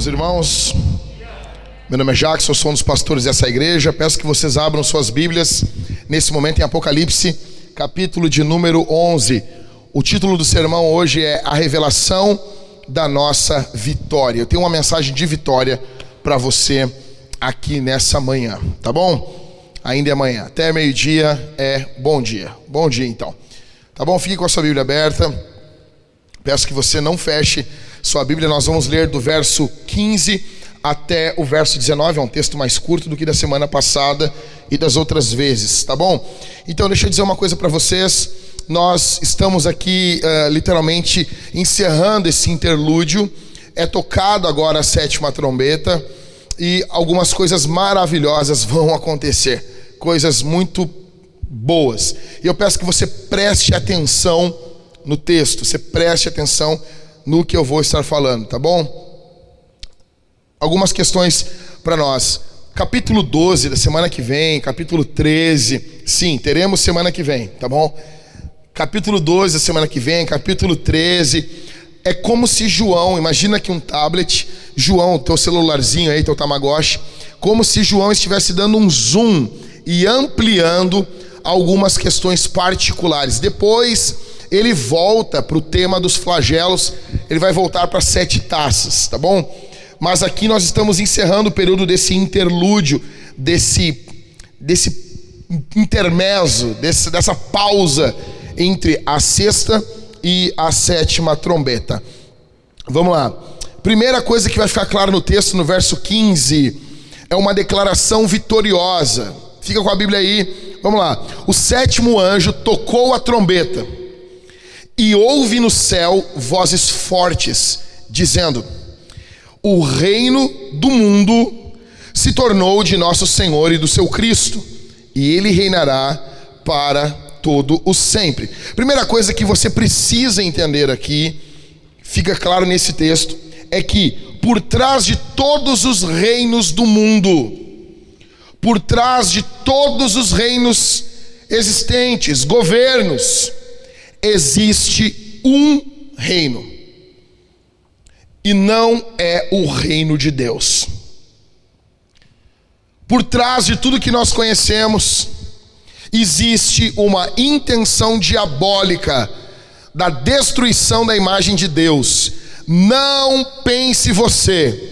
meus irmãos. Meu nome é Jackson, sou um dos pastores dessa igreja. Peço que vocês abram suas Bíblias nesse momento em Apocalipse, capítulo de número 11. O título do sermão hoje é A Revelação da Nossa Vitória. Eu tenho uma mensagem de vitória para você aqui nessa manhã, tá bom? Ainda é manhã. Até meio-dia é bom dia. Bom dia, então. Tá bom? Fique com a sua Bíblia aberta. Peço que você não feche sua Bíblia, nós vamos ler do verso 15 até o verso 19, é um texto mais curto do que da semana passada e das outras vezes, tá bom? Então, deixa eu dizer uma coisa para vocês. Nós estamos aqui uh, literalmente encerrando esse interlúdio. É tocado agora a sétima trombeta e algumas coisas maravilhosas vão acontecer, coisas muito boas. E eu peço que você preste atenção no texto, você preste atenção no que eu vou estar falando, tá bom? Algumas questões para nós. Capítulo 12 da semana que vem, capítulo 13, sim, teremos semana que vem, tá bom? Capítulo 12 da semana que vem, capítulo 13, é como se João, imagina aqui um tablet, João, teu celularzinho aí, teu Tamagotchi, como se João estivesse dando um zoom e ampliando algumas questões particulares. Depois ele volta para o tema dos flagelos, ele vai voltar para sete taças, tá bom? Mas aqui nós estamos encerrando o período desse interlúdio, desse, desse intermezzo, desse, dessa pausa entre a sexta e a sétima trombeta. Vamos lá. Primeira coisa que vai ficar claro no texto, no verso 15, é uma declaração vitoriosa. Fica com a Bíblia aí. Vamos lá. O sétimo anjo tocou a trombeta e houve no céu vozes fortes, dizendo: O reino do mundo se tornou de nosso Senhor e do seu Cristo, e ele reinará para todo o sempre. Primeira coisa que você precisa entender aqui, fica claro nesse texto, é que por trás de todos os reinos do mundo, por trás de todos os reinos existentes, governos, existe um reino. E não é o reino de Deus. Por trás de tudo que nós conhecemos, existe uma intenção diabólica da destruição da imagem de Deus. Não pense você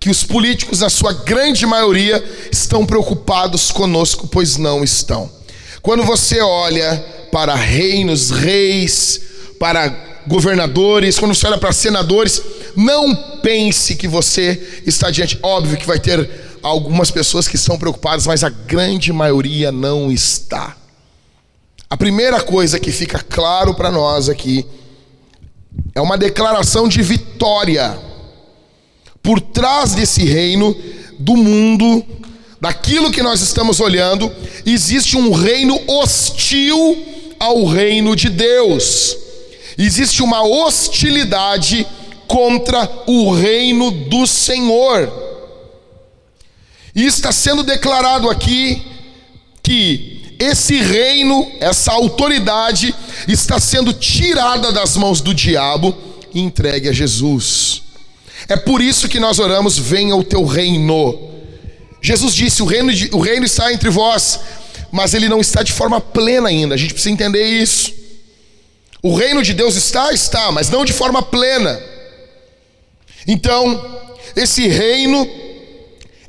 que os políticos, na sua grande maioria, estão preocupados conosco, pois não estão. Quando você olha para reinos, reis, para governadores, quando você olha para senadores, não pense que você está diante. Óbvio que vai ter algumas pessoas que estão preocupadas, mas a grande maioria não está. A primeira coisa que fica claro para nós aqui é uma declaração de vitória. Por trás desse reino do mundo, daquilo que nós estamos olhando, existe um reino hostil ao reino de Deus. Existe uma hostilidade contra o reino do Senhor. E está sendo declarado aqui que esse reino, essa autoridade, está sendo tirada das mãos do diabo e entregue a Jesus. É por isso que nós oramos: venha o teu reino. Jesus disse: o reino, de, o reino está entre vós, mas ele não está de forma plena ainda. A gente precisa entender isso. O reino de Deus está, está, mas não de forma plena. Então, esse reino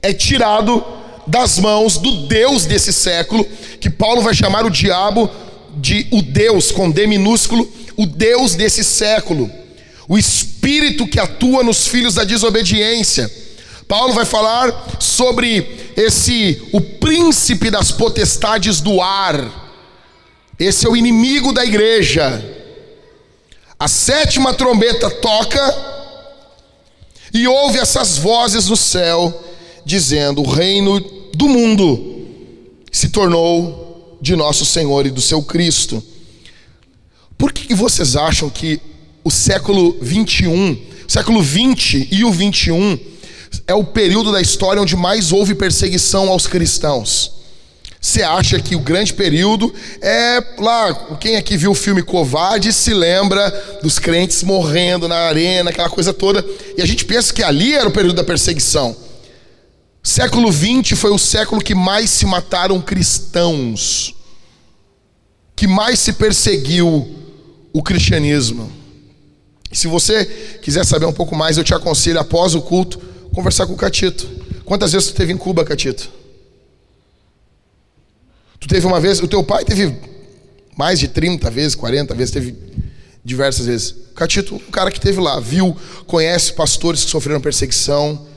é tirado das mãos do Deus desse século, que Paulo vai chamar o diabo de o Deus com D minúsculo, o Deus desse século, o espírito que atua nos filhos da desobediência. Paulo vai falar sobre esse o príncipe das potestades do ar. Esse é o inimigo da igreja. A sétima trombeta toca e ouve essas vozes no céu dizendo: "O reino do mundo se tornou de nosso Senhor e do seu Cristo". Por que vocês acham que o século 21, século 20 e o 21 é o período da história onde mais houve perseguição aos cristãos. Você acha que o grande período é lá, quem aqui viu o filme Covarde se lembra dos crentes morrendo na arena, aquela coisa toda, e a gente pensa que ali era o período da perseguição. Século 20 foi o século que mais se mataram cristãos, que mais se perseguiu o cristianismo. Se você quiser saber um pouco mais, eu te aconselho após o culto conversar com o Catito. Quantas vezes tu teve em Cuba, Catito? Tu teve uma vez, o teu pai teve mais de 30 vezes, 40 vezes, teve diversas vezes. Catito, um cara que teve lá, viu, conhece pastores que sofreram perseguição,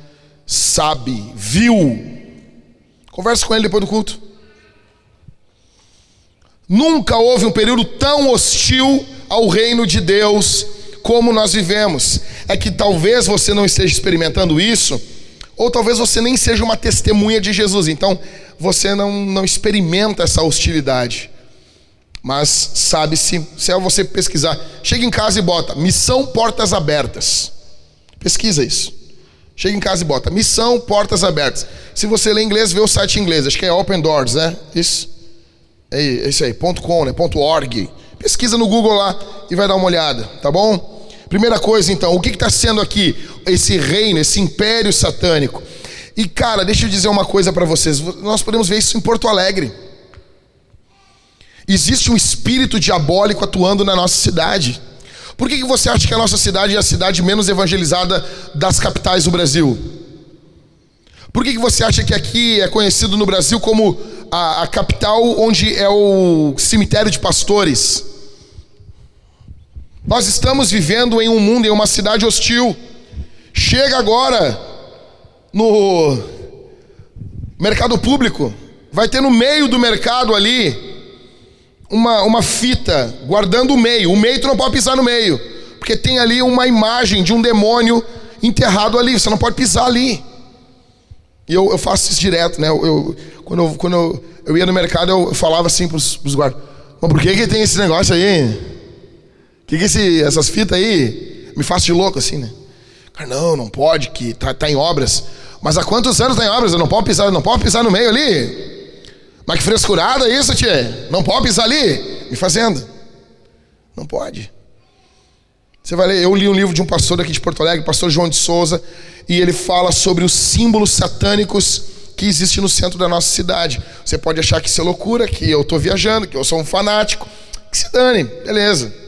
sabe, viu. Conversa com ele depois do culto. Nunca houve um período tão hostil ao reino de Deus como nós vivemos. É que talvez você não esteja experimentando isso, ou talvez você nem seja uma testemunha de Jesus. Então, você não, não experimenta essa hostilidade. Mas sabe-se, se é você pesquisar, chega em casa e bota missão portas abertas. Pesquisa isso. Chega em casa e bota missão portas abertas. Se você lê inglês, vê o site em inglês. Acho que é Open Doors, né? Isso. É isso aí, ponto .com, né? Ponto .org. Pesquisa no Google lá e vai dar uma olhada, tá bom? Primeira coisa então, o que está sendo aqui esse reino, esse império satânico? E cara, deixa eu dizer uma coisa para vocês. Nós podemos ver isso em Porto Alegre. Existe um espírito diabólico atuando na nossa cidade. Por que, que você acha que a nossa cidade é a cidade menos evangelizada das capitais do Brasil? Por que, que você acha que aqui é conhecido no Brasil como a, a capital onde é o cemitério de pastores? Nós estamos vivendo em um mundo, em uma cidade hostil. Chega agora no mercado público, vai ter no meio do mercado ali uma, uma fita guardando o meio. O meio tu não pode pisar no meio, porque tem ali uma imagem de um demônio enterrado ali. Você não pode pisar ali. E eu, eu faço isso direto, né? Eu, eu quando eu, quando eu, eu, ia no mercado, eu falava assim para os guardas: Mas por que, que tem esse negócio aí? Que que esse, essas fitas aí me faz de louco assim, né? Cara, não, não pode, que tá, tá em obras. Mas há quantos anos tá em obras? Eu não posso pisar, não pode pisar no meio ali. Mas que frescurada isso, tchê? Não pode pisar ali? Me fazendo. Não pode. Você vai ler, eu li um livro de um pastor aqui de Porto Alegre, pastor João de Souza, e ele fala sobre os símbolos satânicos que existem no centro da nossa cidade. Você pode achar que isso é loucura, que eu estou viajando, que eu sou um fanático. Que se dane, beleza.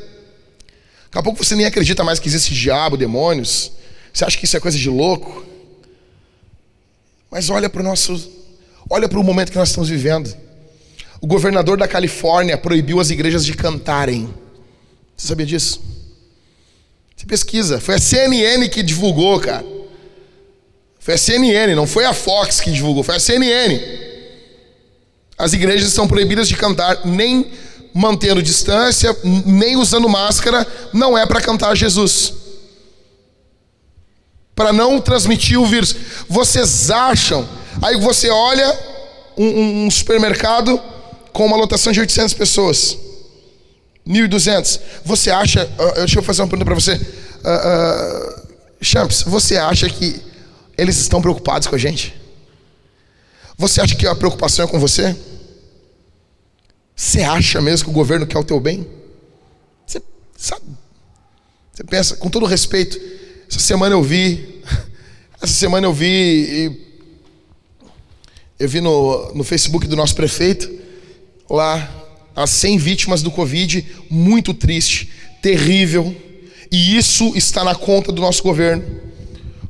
Daqui a pouco você nem acredita mais que existe diabo, demônios. Você acha que isso é coisa de louco? Mas olha para o nosso, olha para o momento que nós estamos vivendo. O governador da Califórnia proibiu as igrejas de cantarem. Você sabia disso? Você pesquisa. Foi a CNN que divulgou, cara. Foi a CNN, não foi a Fox que divulgou, foi a CNN. As igrejas estão proibidas de cantar, nem mantendo distância, nem usando máscara, não é para cantar Jesus para não transmitir o vírus. Vocês acham? Aí você olha um, um supermercado com uma lotação de 800 pessoas, 1.200. Você acha? Uh, deixa eu fazer uma pergunta para você, uh, uh, Champs. Você acha que eles estão preocupados com a gente? Você acha que a preocupação é com você? Você acha mesmo que o governo quer o teu bem? Você sabe? Você pensa, com todo respeito, essa semana eu vi, essa semana eu vi, eu vi no, no Facebook do nosso prefeito, lá, as 100 vítimas do Covid, muito triste, terrível, e isso está na conta do nosso governo,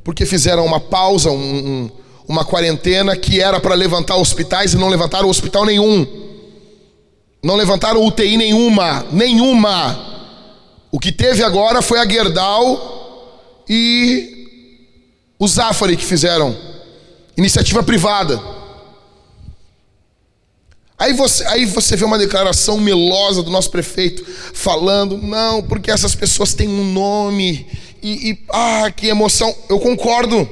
porque fizeram uma pausa, um, um, uma quarentena que era para levantar hospitais e não levantaram hospital nenhum, não levantaram UTI nenhuma, nenhuma. O que teve agora foi a Gerdau e o Zafari que fizeram, iniciativa privada. Aí você, aí você vê uma declaração melosa do nosso prefeito falando, não, porque essas pessoas têm um nome, e, e ah, que emoção. Eu concordo,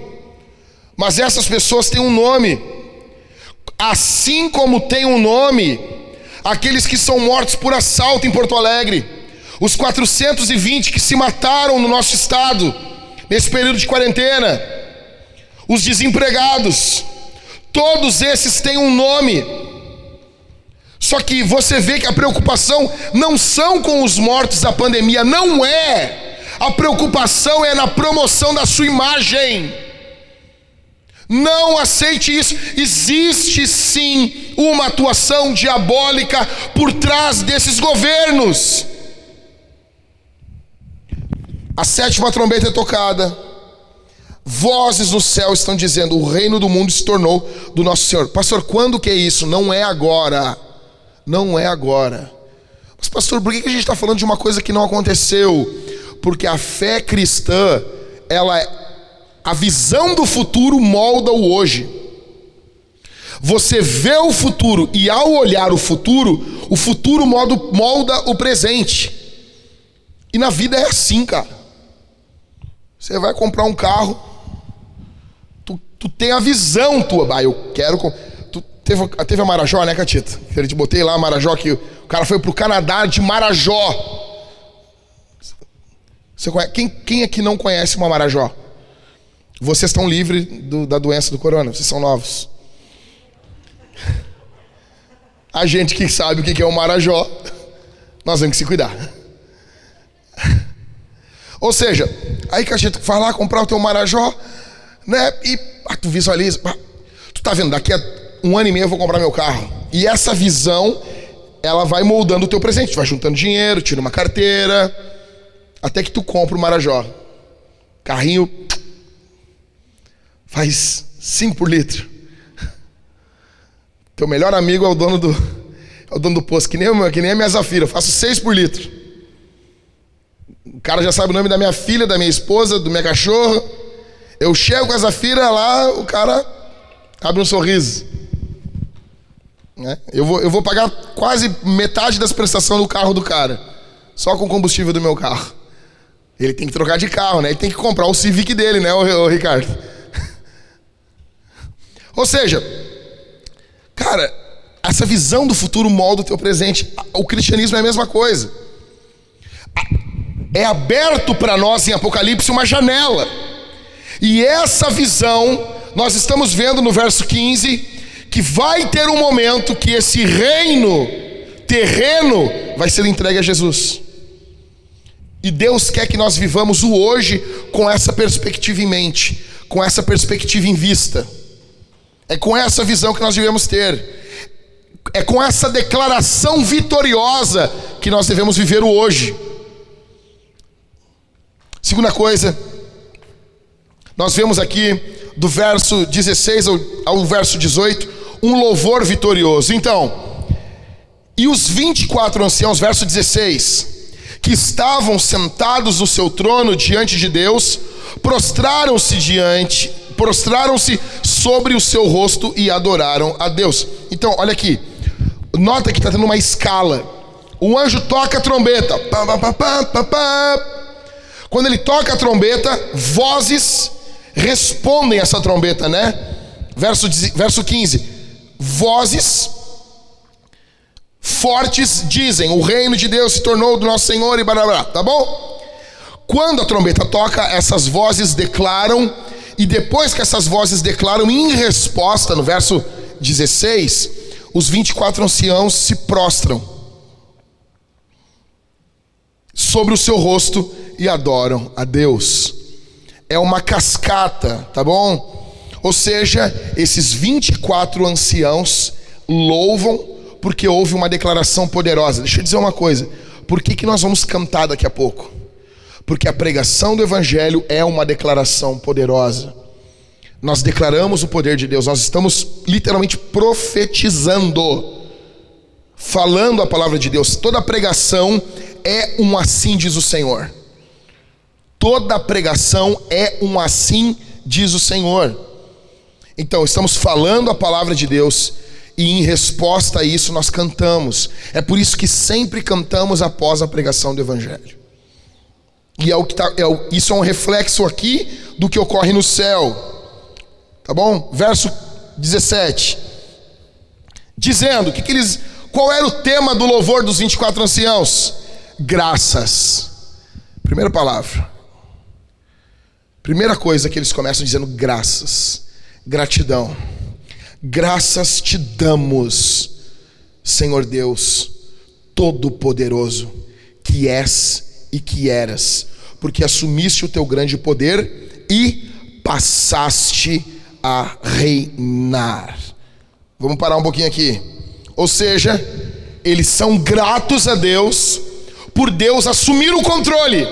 mas essas pessoas têm um nome, assim como tem um nome aqueles que são mortos por assalto em Porto Alegre, os 420 que se mataram no nosso estado nesse período de quarentena, os desempregados, todos esses têm um nome. Só que você vê que a preocupação não são com os mortos da pandemia, não é. A preocupação é na promoção da sua imagem. Não aceite isso. Existe sim uma atuação diabólica por trás desses governos. A sétima trombeta é tocada. Vozes no céu estão dizendo: o reino do mundo se tornou do nosso Senhor. Pastor, quando que é isso? Não é agora. Não é agora. Mas, pastor, por que a gente está falando de uma coisa que não aconteceu? Porque a fé cristã, ela, é, a visão do futuro molda o hoje. Você vê o futuro e ao olhar o futuro, o futuro molda o presente. E na vida é assim, cara. Você vai comprar um carro, tu, tu tem a visão tua. Ah, eu quero. Tu teve, teve a Marajó, né, Catita? Eu te botei lá a Marajó, que o cara foi pro Canadá de Marajó. Você conhece, quem, quem aqui não conhece uma Marajó? Vocês estão livres do, da doença do corona, vocês são novos. A gente que sabe o que é o Marajó, nós temos que se cuidar. Ou seja, aí que a gente vai lá comprar o teu Marajó, né? E ah, tu visualiza, ah, tu tá vendo, daqui a um ano e meio eu vou comprar meu carro. E essa visão, ela vai moldando o teu presente. Tu vai juntando dinheiro, tira uma carteira, até que tu compra o Marajó. Carrinho faz 5 por litro. Teu melhor amigo é o dono do, é o dono do posto, que nem, que nem a minha Zafira, eu faço 6 por litro. O cara já sabe o nome da minha filha, da minha esposa, do meu cachorro. Eu chego com a Zafira lá, o cara abre um sorriso. Né? Eu, vou, eu vou pagar quase metade das prestações do carro do cara, só com o combustível do meu carro. Ele tem que trocar de carro, né? Ele tem que comprar o Civic dele, né, o, o Ricardo? Ou seja, cara, essa visão do futuro molda o teu presente. O cristianismo é a mesma coisa é aberto para nós em Apocalipse uma janela. E essa visão, nós estamos vendo no verso 15, que vai ter um momento que esse reino terreno vai ser entregue a Jesus. E Deus quer que nós vivamos o hoje com essa perspectiva em mente, com essa perspectiva em vista. É com essa visão que nós devemos ter. É com essa declaração vitoriosa que nós devemos viver o hoje. Segunda coisa, nós vemos aqui do verso 16 ao, ao verso 18, um louvor vitorioso. Então, e os 24 anciãos, verso 16, que estavam sentados no seu trono diante de Deus, prostraram-se diante, prostraram-se sobre o seu rosto e adoraram a Deus. Então, olha aqui, nota que está tendo uma escala. O anjo toca a trombeta, quando ele toca a trombeta, vozes respondem essa trombeta, né? Verso, verso 15: Vozes fortes dizem: O reino de Deus se tornou do nosso Senhor e barará, tá bom? Quando a trombeta toca, essas vozes declaram, e depois que essas vozes declaram, em resposta, no verso 16, os 24 anciãos se prostram sobre o seu rosto e adoram a Deus. É uma cascata, tá bom? Ou seja, esses 24 anciãos louvam porque houve uma declaração poderosa. Deixa eu dizer uma coisa. Por que, que nós vamos cantar daqui a pouco? Porque a pregação do Evangelho é uma declaração poderosa. Nós declaramos o poder de Deus, nós estamos literalmente profetizando, falando a palavra de Deus. Toda pregação é um assim, diz o Senhor. Toda pregação é um assim, diz o Senhor. Então, estamos falando a palavra de Deus e em resposta a isso nós cantamos. É por isso que sempre cantamos após a pregação do Evangelho. E é o que tá, é o, isso é um reflexo aqui do que ocorre no céu. Tá bom? Verso 17. Dizendo que, que eles. Qual era o tema do louvor dos 24 anciãos? Graças. Primeira palavra. Primeira coisa que eles começam dizendo graças, gratidão. Graças te damos. Senhor Deus, Todo-Poderoso, que és e que eras, porque assumiste o teu grande poder e passaste a reinar. Vamos parar um pouquinho aqui. Ou seja, eles são gratos a Deus por Deus assumir o controle.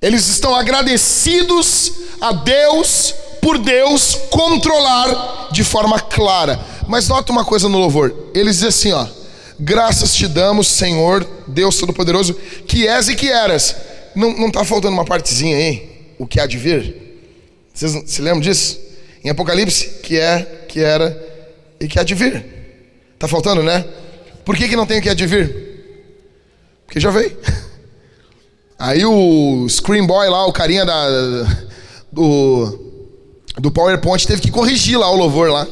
Eles estão agradecidos a Deus por Deus controlar de forma clara. Mas nota uma coisa no louvor: eles dizem assim, ó. Graças te damos, Senhor, Deus Todo-Poderoso, que és e que eras. Não está faltando uma partezinha aí? O que há de vir? Vocês se lembram disso? Em Apocalipse, que é, que era e que há de vir. Está faltando, né? Por que, que não tem o que há de vir? Porque já veio. Aí o Screen Boy lá, o carinha da, do, do PowerPoint, teve que corrigir lá o louvor lá.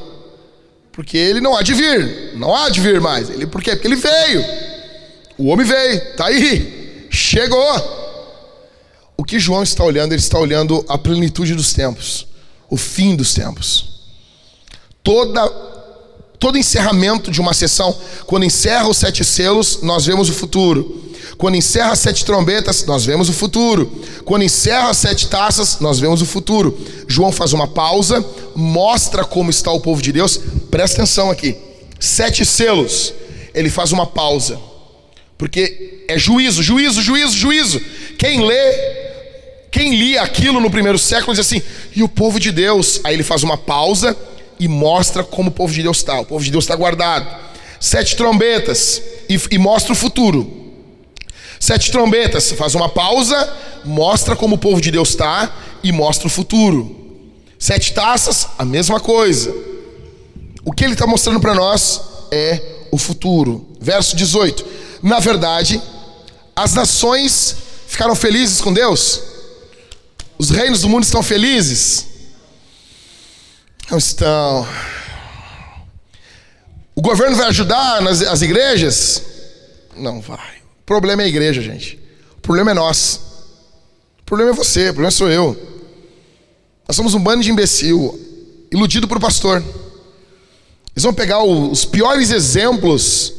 Porque ele não há de vir. Não há de vir mais. Ele, por quê? Porque ele veio. O homem veio. Tá aí. Chegou. O que João está olhando? Ele está olhando a plenitude dos tempos. O fim dos tempos. Toda, todo encerramento de uma sessão, quando encerra os sete selos, nós vemos o futuro. Quando encerra as sete trombetas, nós vemos o futuro. Quando encerra as sete taças, nós vemos o futuro. João faz uma pausa, mostra como está o povo de Deus. Presta atenção aqui. Sete selos. Ele faz uma pausa. Porque é juízo, juízo, juízo, juízo. Quem lê, quem lia aquilo no primeiro século diz assim: "E o povo de Deus?". Aí ele faz uma pausa e mostra como o povo de Deus está. O povo de Deus está guardado. Sete trombetas e, e mostra o futuro. Sete trombetas, faz uma pausa, mostra como o povo de Deus está e mostra o futuro. Sete taças, a mesma coisa. O que ele está mostrando para nós é o futuro. Verso 18: Na verdade, as nações ficaram felizes com Deus? Os reinos do mundo estão felizes? Não estão. O governo vai ajudar nas, as igrejas? Não vai problema é a igreja, gente. O problema é nós. O problema é você, o problema sou eu. Nós somos um bando de imbecil, iludido por pastor. Eles vão pegar os piores exemplos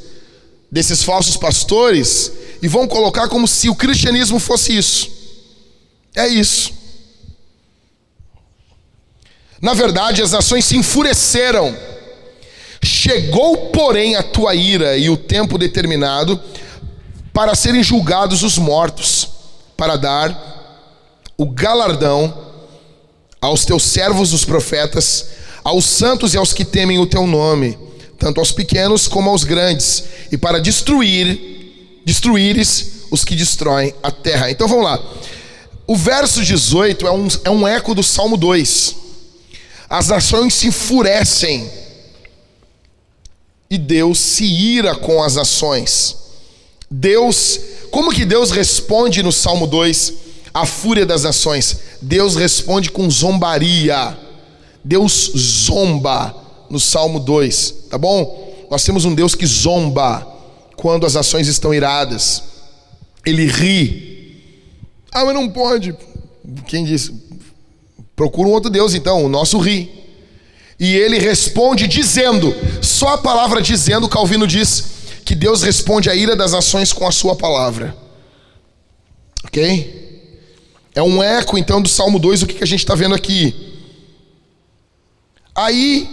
desses falsos pastores e vão colocar como se o cristianismo fosse isso. É isso. Na verdade, as nações se enfureceram. Chegou, porém, a tua ira e o tempo determinado para serem julgados os mortos, para dar o galardão aos teus servos os profetas, aos santos e aos que temem o teu nome, tanto aos pequenos como aos grandes, e para destruir, destruíres os que destroem a terra. Então vamos lá. O verso 18 é um, é um eco do Salmo 2. As nações se enfurecem e Deus se ira com as nações. Deus, como que Deus responde no Salmo 2 à fúria das nações? Deus responde com zombaria. Deus zomba no Salmo 2, tá bom? Nós temos um Deus que zomba quando as nações estão iradas. Ele ri. Ah, mas não pode. Quem disse? Procura um outro Deus então, o nosso ri. E ele responde dizendo, só a palavra dizendo, Calvino diz, que Deus responde à ira das nações com a sua palavra. Ok? É um eco então do Salmo 2, o que, que a gente está vendo aqui. Aí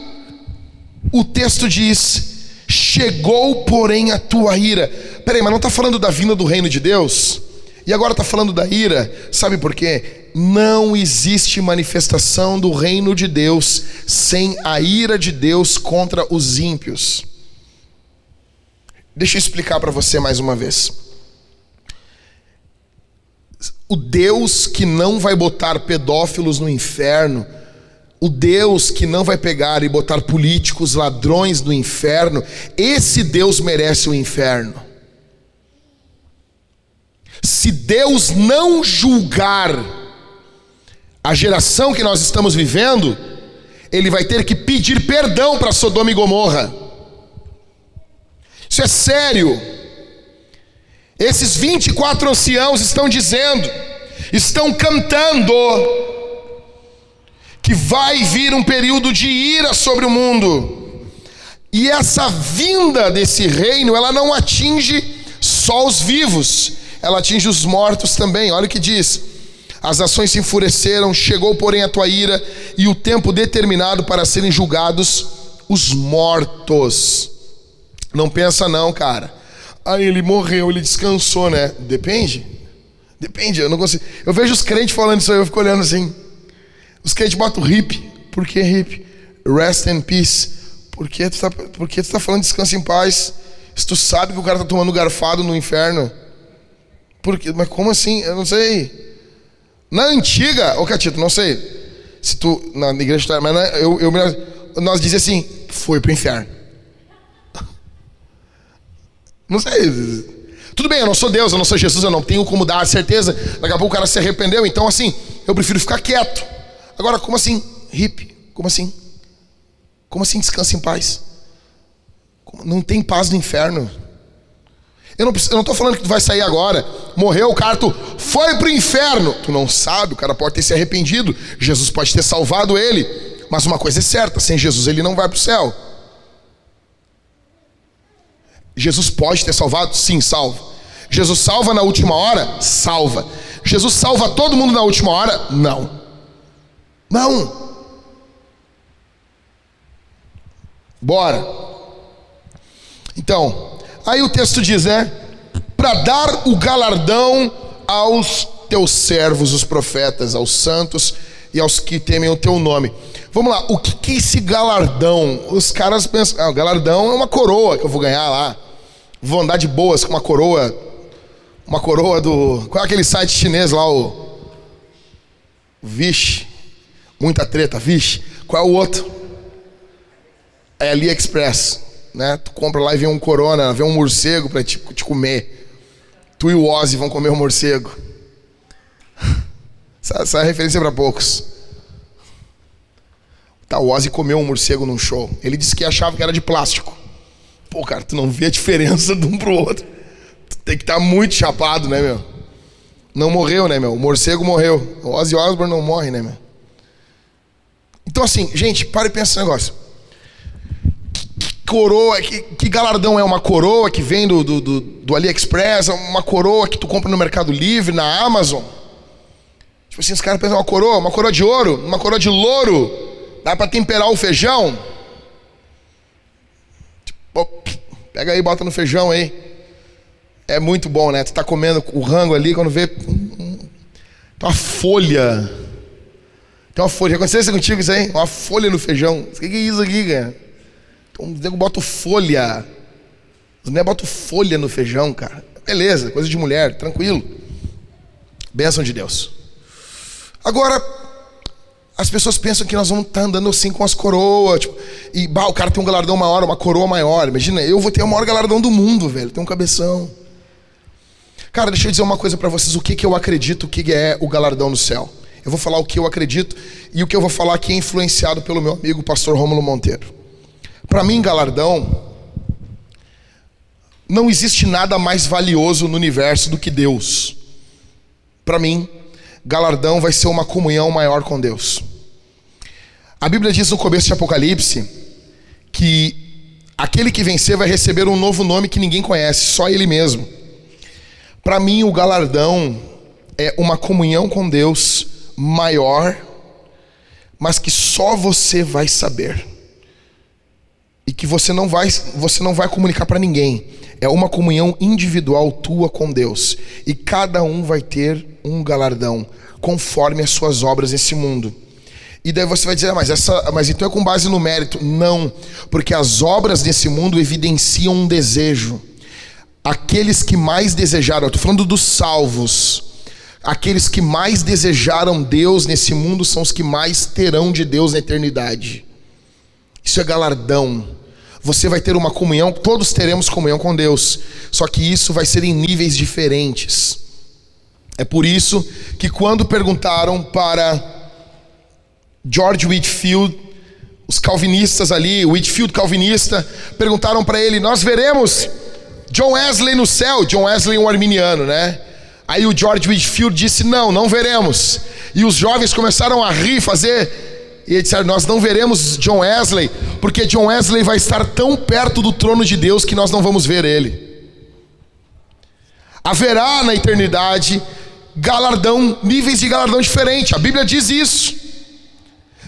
o texto diz: Chegou, porém, a tua ira. Peraí, mas não está falando da vinda do reino de Deus? E agora está falando da ira, sabe por quê? Não existe manifestação do reino de Deus sem a ira de Deus contra os ímpios. Deixa eu explicar para você mais uma vez. O Deus que não vai botar pedófilos no inferno, o Deus que não vai pegar e botar políticos, ladrões no inferno, esse Deus merece o inferno. Se Deus não julgar a geração que nós estamos vivendo, Ele vai ter que pedir perdão para Sodoma e Gomorra. Isso é sério. Esses 24 anciãos estão dizendo, estão cantando, que vai vir um período de ira sobre o mundo. E essa vinda desse reino, ela não atinge só os vivos, ela atinge os mortos também. Olha o que diz: As nações se enfureceram, chegou, porém, a tua ira e o tempo determinado para serem julgados os mortos. Não pensa não, cara. Aí ele morreu, ele descansou, né? Depende. Depende, eu não consigo. Eu vejo os crentes falando isso aí, eu fico olhando assim. Os crentes botam hip. Por que hip? Rest in peace. Por que tu tá, que tu tá falando descanso em paz? Se tu sabe que o cara tá tomando garfado no inferno. Por quê? Mas como assim? Eu não sei. Na antiga, ô Catito, não sei. Se tu, na igreja, mas eu, eu, nós dizia assim, foi pro inferno. Não sei. Tudo bem, eu não sou Deus, eu não sou Jesus, eu não tenho como dar certeza. Daqui a pouco o cara se arrependeu, então assim, eu prefiro ficar quieto. Agora, como assim? Hip, como assim? Como assim descansa em paz? Não tem paz no inferno. Eu não, tô falando que tu vai sair agora, morreu o cara, foi pro inferno. Tu não sabe, o cara pode ter se arrependido, Jesus pode ter salvado ele. Mas uma coisa é certa: sem Jesus ele não vai pro céu. Jesus pode ter salvado? Sim, salva. Jesus salva na última hora? Salva. Jesus salva todo mundo na última hora? Não. Não. Bora. Então, aí o texto diz, né? Para dar o galardão aos teus servos, os profetas, aos santos e aos que temem o teu nome. Vamos lá, o que, que é esse galardão? Os caras pensam, ah, o galardão é uma coroa que eu vou ganhar lá. Vou andar de boas com uma coroa. Uma coroa do. Qual é aquele site chinês lá? O. Vixe. Muita treta, vixe. Qual é o outro? É AliExpress. Né? Tu compra lá e vem um corona, vem um morcego para te, te comer. Tu e o Ozzy vão comer o um morcego. Essa, essa é referência para poucos. Tá, o Ozzy comeu um morcego num show. Ele disse que achava que era de plástico. Pô, cara, tu não vê a diferença de um pro outro. Tu tem que estar tá muito chapado, né, meu? Não morreu, né, meu? O morcego morreu. O Ozzy Osbourne não morre, né, meu? Então, assim, gente, para e pensa nesse negócio. Que coroa, que, que galardão é uma coroa que vem do, do, do, do AliExpress, uma coroa que tu compra no Mercado Livre, na Amazon? Tipo assim, os caras pensam, uma coroa, uma coroa de ouro, uma coroa de louro, dá para temperar o feijão? pega aí, bota no feijão aí. É muito bom, né? Tu tá comendo o rango ali, quando vê. Tem uma folha. Tem uma folha. Já aconteceu isso contigo isso aí? Uma folha no feijão. O que é isso aqui, cara? Então, nego bota folha. Os negros botam folha no feijão, cara. Beleza, coisa de mulher, tranquilo. Bênção de Deus. Agora, as pessoas pensam que nós vamos estar tá andando assim com as coroas. Tipo, e bah, o cara tem um galardão maior, uma coroa maior. Imagina, eu vou ter o maior galardão do mundo, velho. Tem um cabeção. Cara, deixa eu dizer uma coisa para vocês: o que, que eu acredito que é o galardão no céu. Eu vou falar o que eu acredito e o que eu vou falar aqui é influenciado pelo meu amigo pastor Rômulo Monteiro. Para mim, galardão, não existe nada mais valioso no universo do que Deus. Para mim, galardão vai ser uma comunhão maior com Deus. A Bíblia diz no começo de Apocalipse que aquele que vencer vai receber um novo nome que ninguém conhece, só ele mesmo. Para mim, o galardão é uma comunhão com Deus maior, mas que só você vai saber. E que você não vai, você não vai comunicar para ninguém. É uma comunhão individual tua com Deus. E cada um vai ter um galardão conforme as suas obras nesse mundo. E daí você vai dizer, ah, mas, essa, mas então é com base no mérito. Não, porque as obras nesse mundo evidenciam um desejo. Aqueles que mais desejaram, eu estou falando dos salvos, aqueles que mais desejaram Deus nesse mundo são os que mais terão de Deus na eternidade. Isso é galardão. Você vai ter uma comunhão, todos teremos comunhão com Deus, só que isso vai ser em níveis diferentes. É por isso que quando perguntaram para George Whitfield, os calvinistas ali, Whitfield calvinista, perguntaram para ele: Nós veremos John Wesley no céu. John Wesley, um arminiano, né? Aí o George Whitfield disse: Não, não veremos. E os jovens começaram a rir, fazer E disseram: Nós não veremos John Wesley, porque John Wesley vai estar tão perto do trono de Deus que nós não vamos ver ele. Haverá na eternidade galardão, níveis de galardão diferentes. A Bíblia diz isso.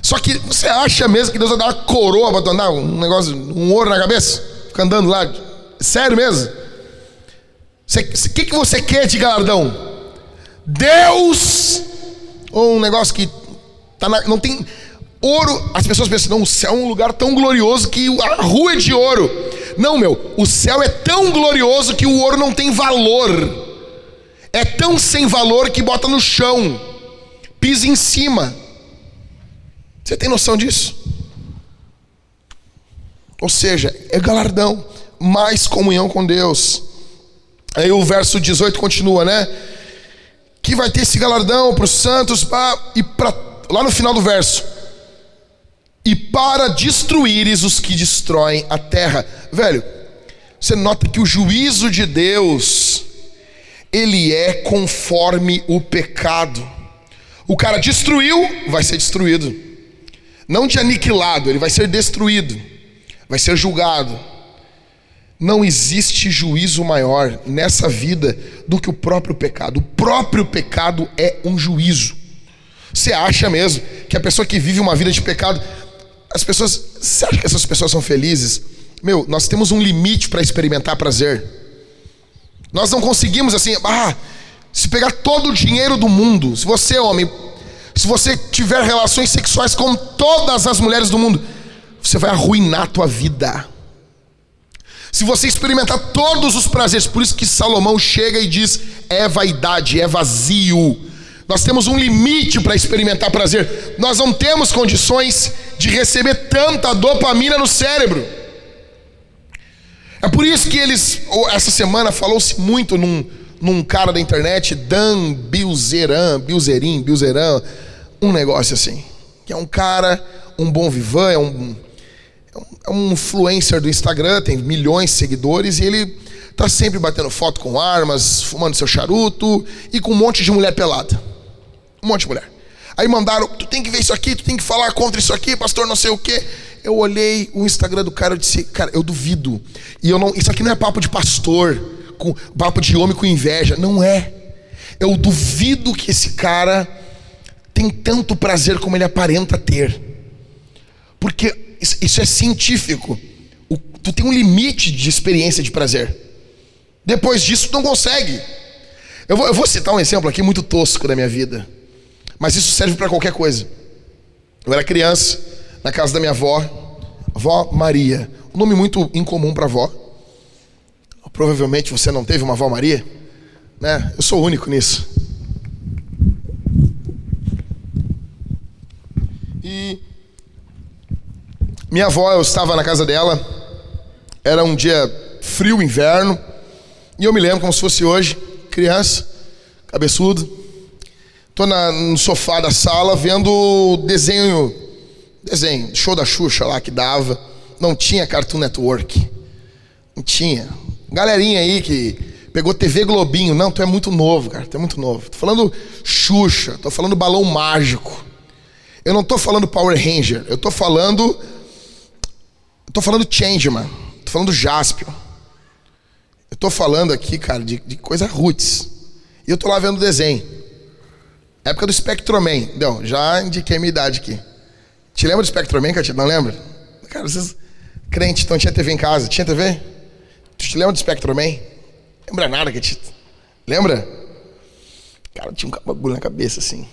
Só que você acha mesmo que Deus vai dar uma coroa para um negócio, um ouro na cabeça? Fica andando lá. Sério mesmo? O que, que você quer de galardão? Deus ou um negócio que tá na, não tem ouro. As pessoas pensam, não, o céu é um lugar tão glorioso que a rua é de ouro. Não, meu, o céu é tão glorioso que o ouro não tem valor. É tão sem valor que bota no chão, pisa em cima. Você tem noção disso? Ou seja, é galardão, mais comunhão com Deus. Aí o verso 18 continua, né? Que vai ter esse galardão para os santos e para lá no final do verso. E para destruíres os que destroem a terra. Velho, você nota que o juízo de Deus ele é conforme o pecado. O cara destruiu, vai ser destruído. Não de aniquilado, ele vai ser destruído, vai ser julgado. Não existe juízo maior nessa vida do que o próprio pecado. O próprio pecado é um juízo. Você acha mesmo que a pessoa que vive uma vida de pecado, as pessoas, você acha que essas pessoas são felizes? Meu, nós temos um limite para experimentar prazer. Nós não conseguimos assim, ah, se pegar todo o dinheiro do mundo, se você, homem, se você tiver relações sexuais com todas as mulheres do mundo, você vai arruinar a tua vida. Se você experimentar todos os prazeres, por isso que Salomão chega e diz: é vaidade, é vazio. Nós temos um limite para experimentar prazer. Nós não temos condições de receber tanta dopamina no cérebro. É por isso que eles, essa semana, falou-se muito num, num cara da internet, Dan Bilzeran, Bilzerim, Bilzeran, um negócio assim. Que é um cara, um bom vivan, é um, é um influencer do Instagram, tem milhões de seguidores, e ele tá sempre batendo foto com armas, fumando seu charuto e com um monte de mulher pelada. Um monte de mulher. Aí mandaram, tu tem que ver isso aqui, tu tem que falar contra isso aqui, pastor, não sei o quê. Eu olhei o Instagram do cara e disse, cara, eu duvido. E eu não, isso aqui não é papo de pastor, com papo de homem com inveja, não é. Eu duvido que esse cara tem tanto prazer como ele aparenta ter. Porque isso é científico. O, tu tem um limite de experiência de prazer. Depois disso, tu não consegue. Eu vou, eu vou citar um exemplo aqui muito tosco da minha vida. Mas isso serve para qualquer coisa. Eu era criança, na casa da minha avó, avó Maria. Um nome muito incomum para avó. Provavelmente você não teve uma avó Maria, né? Eu sou único nisso. E minha avó, eu estava na casa dela. Era um dia frio, inverno. E eu me lembro como se fosse hoje, criança, cabeçudo, Tô na, no sofá da sala vendo desenho, desenho, show da Xuxa lá que dava. Não tinha Cartoon Network. Não tinha. Galerinha aí que pegou TV Globinho. Não, tu é muito novo, cara. Tu é muito novo. Tô falando Xuxa, tô falando Balão Mágico. Eu não tô falando Power Ranger. Eu tô falando. Eu tô falando Changeman. Tô falando Jaspion. Eu tô falando aqui, cara, de, de coisa roots. E eu tô lá vendo desenho. Época do Spectroman. Não, já indiquei minha idade aqui. Te lembra do Spectroman, Katia? Não lembra? Cara, vocês. Crente, então tinha TV em casa. Tinha TV? Tu te lembra do Spectroman? Lembra nada, Katia? Lembra? Cara, tinha um bagulho na cabeça assim.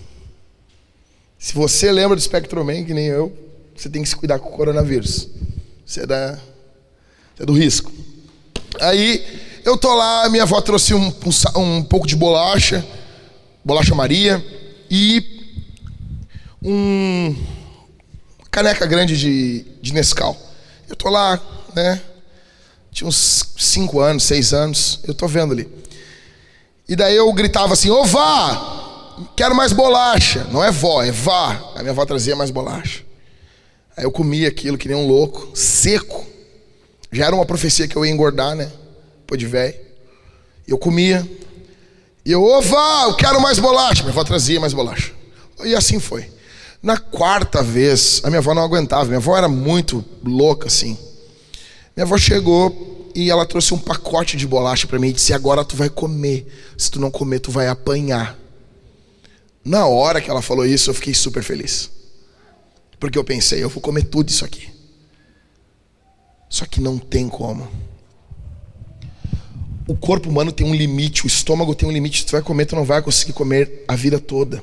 Se você lembra do Spectroman, que nem eu, você tem que se cuidar com o coronavírus. Você é, da, você é do risco. Aí, eu tô lá, minha avó trouxe um, um, um pouco de bolacha, bolacha Maria e um caneca grande de, de Nescau. Eu tô lá, né? Tinha uns 5 anos, 6 anos, eu tô vendo ali. E daí eu gritava assim: Ô vá, quero mais bolacha. Não é vó, é vá. A minha avó trazia mais bolacha. Aí eu comia aquilo que nem um louco, seco. Já era uma profecia que eu ia engordar, né? Pô de velho. Eu comia, e eu, vá, eu quero mais bolacha. Minha avó trazia mais bolacha. E assim foi. Na quarta vez, a minha avó não aguentava. Minha avó era muito louca assim. Minha avó chegou e ela trouxe um pacote de bolacha para mim e disse: Agora tu vai comer. Se tu não comer, tu vai apanhar. Na hora que ela falou isso, eu fiquei super feliz. Porque eu pensei: eu vou comer tudo isso aqui. Só que não tem como. O corpo humano tem um limite, o estômago tem um limite. Se tu vai comer, tu não vai conseguir comer a vida toda.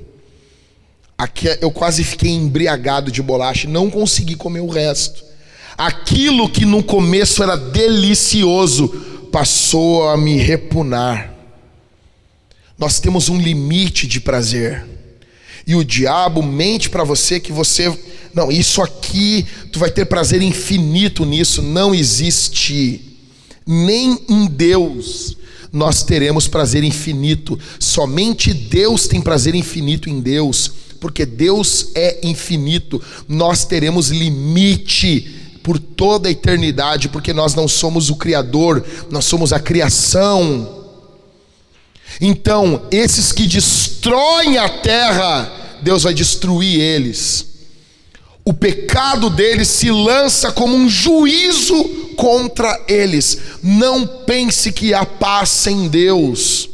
Aqui eu quase fiquei embriagado de bolacha, não consegui comer o resto. Aquilo que no começo era delicioso passou a me repunar. Nós temos um limite de prazer. E o diabo mente para você que você, não, isso aqui, tu vai ter prazer infinito nisso, não existe. Nem em Deus nós teremos prazer infinito. Somente Deus tem prazer infinito em Deus porque Deus é infinito, nós teremos limite por toda a eternidade, porque nós não somos o Criador, nós somos a criação. Então, esses que destroem a terra, Deus vai destruir eles. O pecado deles se lança como um juízo contra eles. Não pense que há paz sem Deus.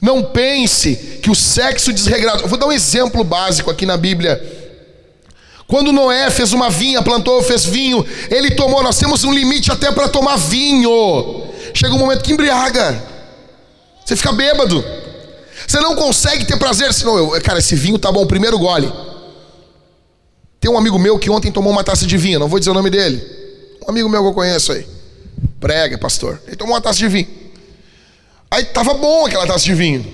Não pense que o sexo desregrado. Eu vou dar um exemplo básico aqui na Bíblia. Quando Noé fez uma vinha, plantou, fez vinho, ele tomou. Nós temos um limite até para tomar vinho. Chega um momento que embriaga. Você fica bêbado. Você não consegue ter prazer. Senão, eu, cara, esse vinho tá bom, primeiro gole. Tem um amigo meu que ontem tomou uma taça de vinho, não vou dizer o nome dele. Um amigo meu que eu conheço aí. Prega, pastor. Ele tomou uma taça de vinho. Aí tava bom aquela taça de vinho.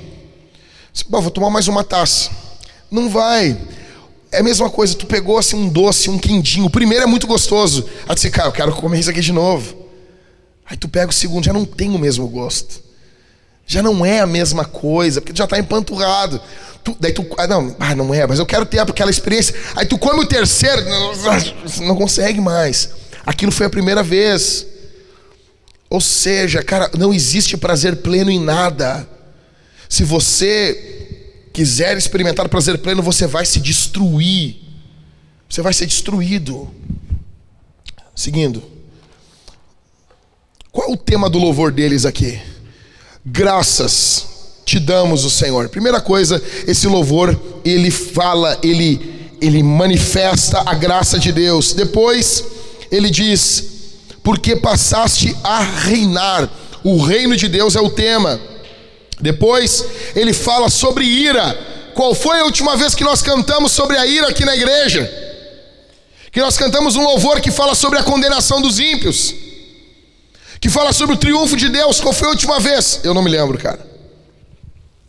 Disse, vou tomar mais uma taça. Não vai. É a mesma coisa, tu pegou assim um doce, um quindinho. O primeiro é muito gostoso. Aí tu disse, cara, eu quero comer isso aqui de novo. Aí tu pega o segundo, já não tem o mesmo gosto. Já não é a mesma coisa, porque tu já está empanturrado. Tu, daí tu, ah, não, ah, não é, mas eu quero ter aquela experiência. Aí tu come o terceiro, não, consegue mais. Aquilo foi a primeira vez. Ou seja, cara, não existe prazer pleno em nada. Se você quiser experimentar prazer pleno, você vai se destruir. Você vai ser destruído. Seguindo. Qual é o tema do louvor deles aqui? Graças te damos o Senhor. Primeira coisa, esse louvor, ele fala, ele ele manifesta a graça de Deus. Depois, ele diz: porque passaste a reinar. O reino de Deus é o tema. Depois ele fala sobre ira. Qual foi a última vez que nós cantamos sobre a ira aqui na igreja? Que nós cantamos um louvor que fala sobre a condenação dos ímpios, que fala sobre o triunfo de Deus. Qual foi a última vez? Eu não me lembro, cara.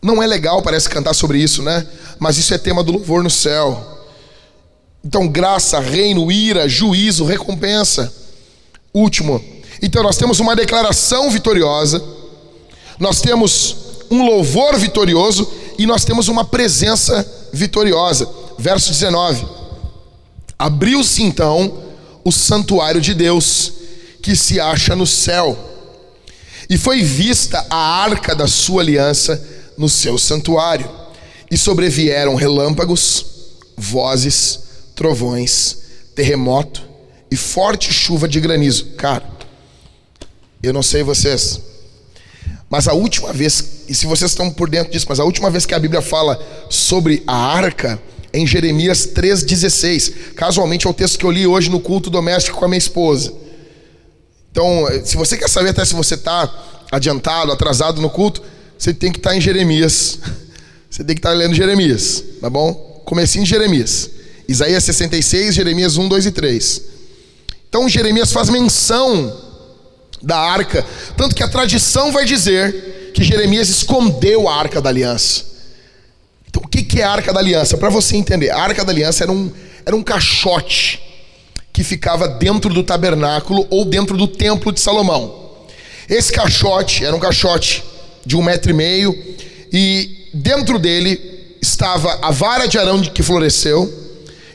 Não é legal, parece cantar sobre isso, né? Mas isso é tema do louvor no céu. Então, graça, reino, ira, juízo, recompensa. Último. Então nós temos uma declaração vitoriosa, nós temos um louvor vitorioso e nós temos uma presença vitoriosa. Verso 19. Abriu-se então o santuário de Deus, que se acha no céu, e foi vista a arca da sua aliança no seu santuário, e sobrevieram relâmpagos, vozes, trovões, terremoto e forte chuva de granizo. Cara, eu não sei vocês, mas a última vez, e se vocês estão por dentro disso, mas a última vez que a Bíblia fala sobre a arca é em Jeremias 3,16. Casualmente é o texto que eu li hoje no culto doméstico com a minha esposa. Então, se você quer saber até se você está adiantado, atrasado no culto, você tem que estar tá em Jeremias. Você tem que estar tá lendo Jeremias, tá bom? Comecinho de Jeremias. Isaías 66, Jeremias 1, 2 e 3. Então Jeremias faz menção da arca, tanto que a tradição vai dizer que Jeremias escondeu a arca da aliança. Então o que é a arca da aliança? Para você entender, a arca da aliança era um, era um caixote que ficava dentro do tabernáculo ou dentro do templo de Salomão. Esse caixote era um caixote de um metro e meio e dentro dele estava a vara de Arão que floresceu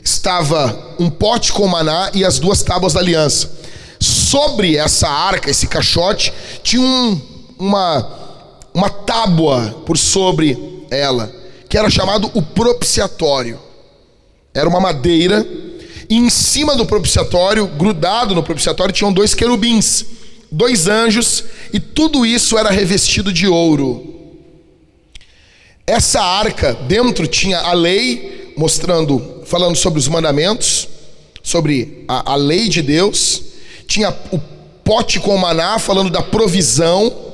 estava um pote com maná e as duas tábuas da aliança. Sobre essa arca, esse caixote, tinha um, uma, uma tábua por sobre ela, que era chamado o propiciatório. era uma madeira, e em cima do propiciatório, grudado no propiciatório, tinham dois querubins, dois anjos, e tudo isso era revestido de ouro. Essa arca, dentro tinha a lei, mostrando, falando sobre os mandamentos, sobre a, a lei de Deus, tinha o pote com maná, falando da provisão,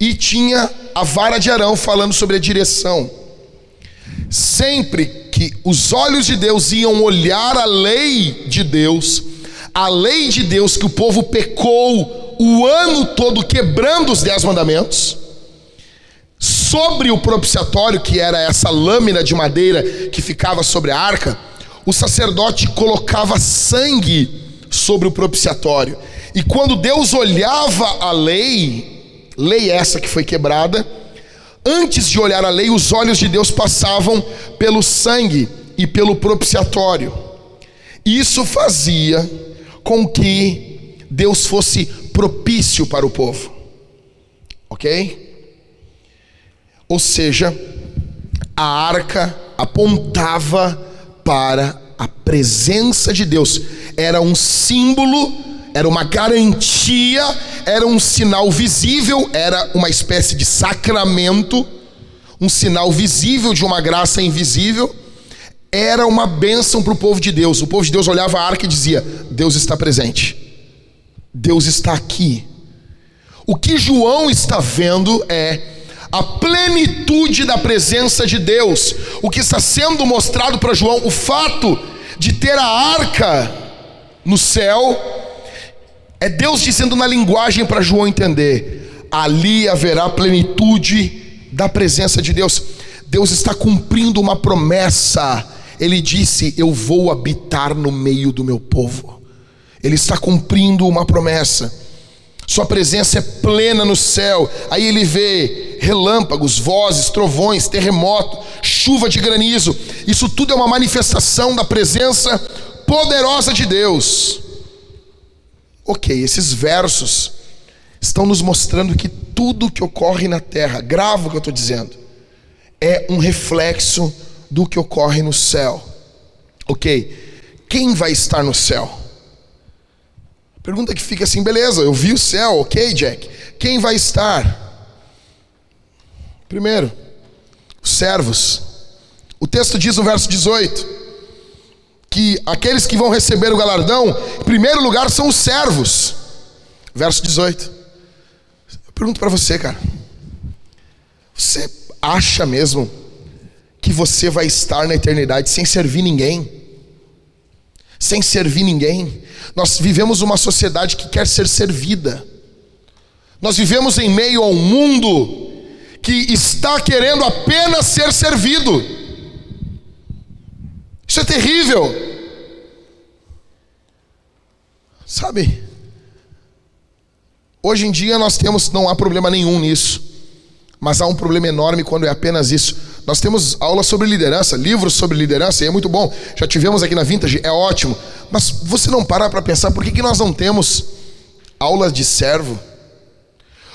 e tinha a vara de Arão, falando sobre a direção. Sempre que os olhos de Deus iam olhar a lei de Deus, a lei de Deus que o povo pecou o ano todo quebrando os dez mandamentos, sobre o propiciatório, que era essa lâmina de madeira que ficava sobre a arca, o sacerdote colocava sangue sobre o propiciatório. E quando Deus olhava a lei, lei essa que foi quebrada, antes de olhar a lei, os olhos de Deus passavam pelo sangue e pelo propiciatório. Isso fazia com que Deus fosse propício para o povo. Ok? Ou seja, a arca apontava para a presença de Deus, era um símbolo, era uma garantia, era um sinal visível, era uma espécie de sacramento, um sinal visível de uma graça invisível, era uma bênção para o povo de Deus. O povo de Deus olhava a arca e dizia: Deus está presente, Deus está aqui. O que João está vendo é a plenitude da presença de Deus. O que está sendo mostrado para João, o fato de ter a arca no céu, é Deus dizendo na linguagem para João entender: ali haverá plenitude da presença de Deus. Deus está cumprindo uma promessa. Ele disse: Eu vou habitar no meio do meu povo. Ele está cumprindo uma promessa. Sua presença é plena no céu. Aí ele vê relâmpagos, vozes, trovões, terremoto, chuva de granizo. Isso tudo é uma manifestação da presença poderosa de Deus. Ok, esses versos estão nos mostrando que tudo que ocorre na terra, grava o que eu estou dizendo, é um reflexo do que ocorre no céu. Ok, quem vai estar no céu? Pergunta que fica assim, beleza, eu vi o céu, ok, Jack. Quem vai estar? Primeiro, os servos. O texto diz no verso 18 que aqueles que vão receber o galardão, em primeiro lugar, são os servos. Verso 18. Eu pergunto para você, cara. Você acha mesmo que você vai estar na eternidade sem servir ninguém? sem servir ninguém. Nós vivemos uma sociedade que quer ser servida. Nós vivemos em meio a um mundo que está querendo apenas ser servido. Isso é terrível. Sabe? Hoje em dia nós temos, não há problema nenhum nisso. Mas há um problema enorme quando é apenas isso. Nós temos aulas sobre liderança, livros sobre liderança, e é muito bom. Já tivemos aqui na Vintage, é ótimo. Mas você não para para pensar por que, que nós não temos aulas de servo?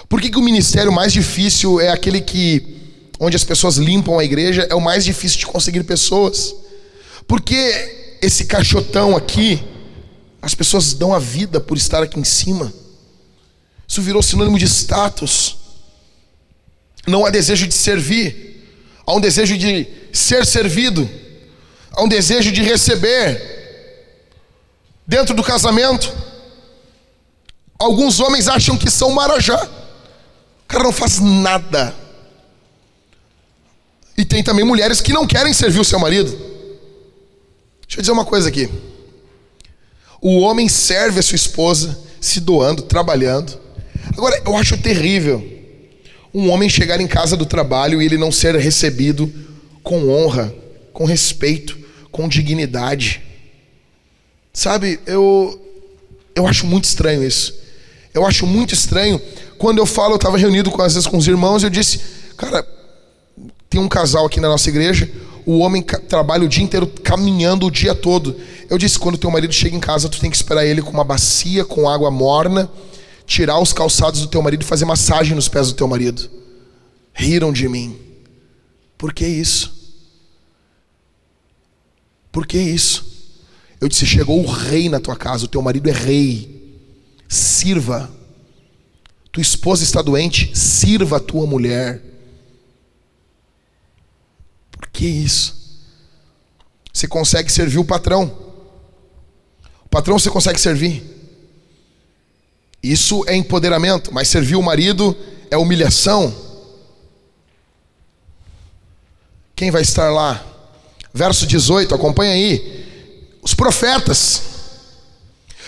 Por que, que o ministério mais difícil é aquele que onde as pessoas limpam a igreja é o mais difícil de conseguir pessoas? Porque esse caixotão aqui, as pessoas dão a vida por estar aqui em cima. Isso virou sinônimo de status. Não há desejo de servir, há um desejo de ser servido, há um desejo de receber. Dentro do casamento, alguns homens acham que são marajá, o cara não faz nada. E tem também mulheres que não querem servir o seu marido. Deixa eu dizer uma coisa aqui. O homem serve a sua esposa, se doando, trabalhando. Agora, eu acho terrível um homem chegar em casa do trabalho e ele não ser recebido com honra, com respeito, com dignidade. Sabe, eu eu acho muito estranho isso. Eu acho muito estranho quando eu falo, eu estava reunido com, às vezes com os irmãos, eu disse, cara, tem um casal aqui na nossa igreja, o homem trabalha o dia inteiro caminhando o dia todo. Eu disse, quando teu marido chega em casa, tu tem que esperar ele com uma bacia com água morna tirar os calçados do teu marido e fazer massagem nos pés do teu marido. Riram de mim. Por que isso? Por que isso? Eu disse: chegou o rei na tua casa, o teu marido é rei. Sirva. Tua esposa está doente, sirva a tua mulher. Por que isso? Você consegue servir o patrão. O patrão você consegue servir. Isso é empoderamento, mas servir o marido é humilhação. Quem vai estar lá? Verso 18, acompanha aí. Os profetas.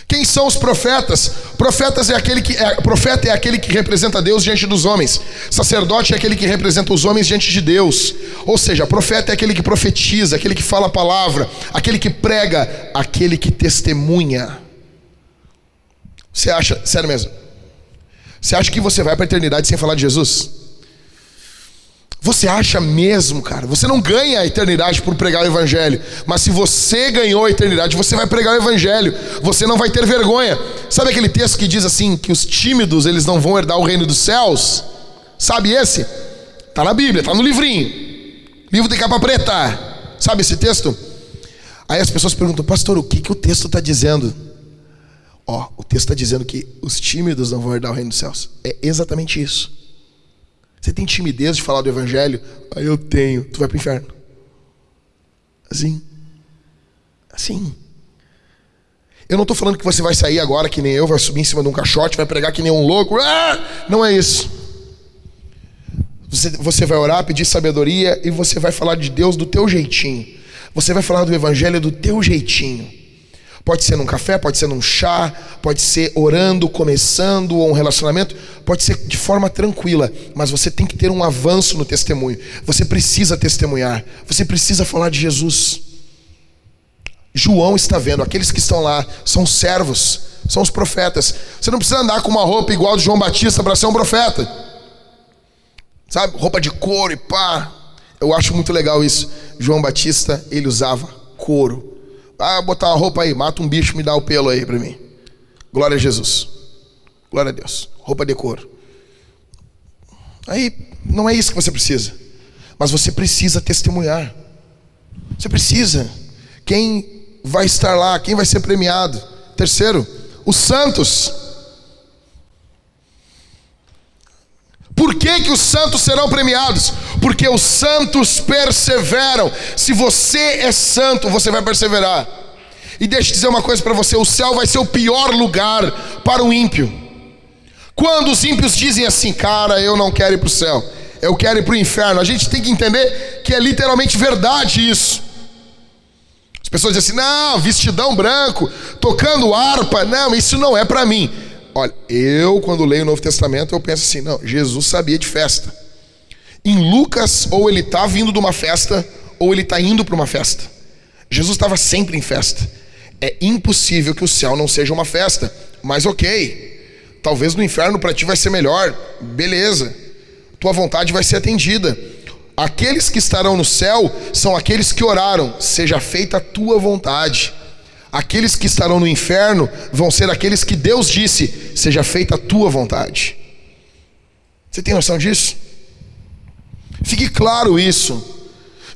Quem são os profetas? Profetas é aquele que é, profeta é aquele que representa Deus diante dos homens. Sacerdote é aquele que representa os homens diante de Deus. Ou seja, profeta é aquele que profetiza, aquele que fala a palavra, aquele que prega, aquele que testemunha. Você acha, sério mesmo? Você acha que você vai para a eternidade sem falar de Jesus? Você acha mesmo, cara? Você não ganha a eternidade por pregar o Evangelho, mas se você ganhou a eternidade, você vai pregar o Evangelho. Você não vai ter vergonha. Sabe aquele texto que diz assim que os tímidos eles não vão herdar o reino dos céus? Sabe esse? Tá na Bíblia, tá no livrinho, livro de capa preta. Sabe esse texto? Aí as pessoas perguntam, pastor, o que que o texto está dizendo? Ó, o texto está dizendo que os tímidos não vão herdar o reino dos céus. É exatamente isso. Você tem timidez de falar do evangelho? Ah, eu tenho. Tu vai para o inferno. Assim. Assim. Eu não estou falando que você vai sair agora que nem eu, vai subir em cima de um caixote, vai pregar que nem um louco. Ah! Não é isso. Você, você vai orar, pedir sabedoria e você vai falar de Deus do teu jeitinho. Você vai falar do evangelho do teu jeitinho. Pode ser num café, pode ser num chá, pode ser orando, começando um relacionamento, pode ser de forma tranquila, mas você tem que ter um avanço no testemunho. Você precisa testemunhar, você precisa falar de Jesus. João está vendo, aqueles que estão lá são servos, são os profetas. Você não precisa andar com uma roupa igual de João Batista para ser um profeta. Sabe, roupa de couro e pá. Eu acho muito legal isso. João Batista, ele usava couro ah, botar uma roupa aí, mata um bicho, me dá o pelo aí para mim. Glória a Jesus. Glória a Deus. Roupa de couro. Aí não é isso que você precisa. Mas você precisa testemunhar. Você precisa. Quem vai estar lá? Quem vai ser premiado? Terceiro, os santos. Por que, que os santos serão premiados? Porque os santos perseveram. Se você é santo, você vai perseverar. E deixa eu dizer uma coisa para você: o céu vai ser o pior lugar para o ímpio. Quando os ímpios dizem assim, cara, eu não quero ir para o céu, eu quero ir para o inferno, a gente tem que entender que é literalmente verdade isso. As pessoas dizem assim, não, vestidão branco, tocando harpa, não, isso não é para mim. Olha, eu quando leio o Novo Testamento, eu penso assim, não, Jesus sabia de festa. Em Lucas, ou ele está vindo de uma festa, ou ele está indo para uma festa. Jesus estava sempre em festa. É impossível que o céu não seja uma festa, mas ok. Talvez no inferno para ti vai ser melhor, beleza. Tua vontade vai ser atendida. Aqueles que estarão no céu são aqueles que oraram, seja feita a tua vontade. Aqueles que estarão no inferno vão ser aqueles que Deus disse: seja feita a tua vontade. Você tem noção disso? Fique claro isso.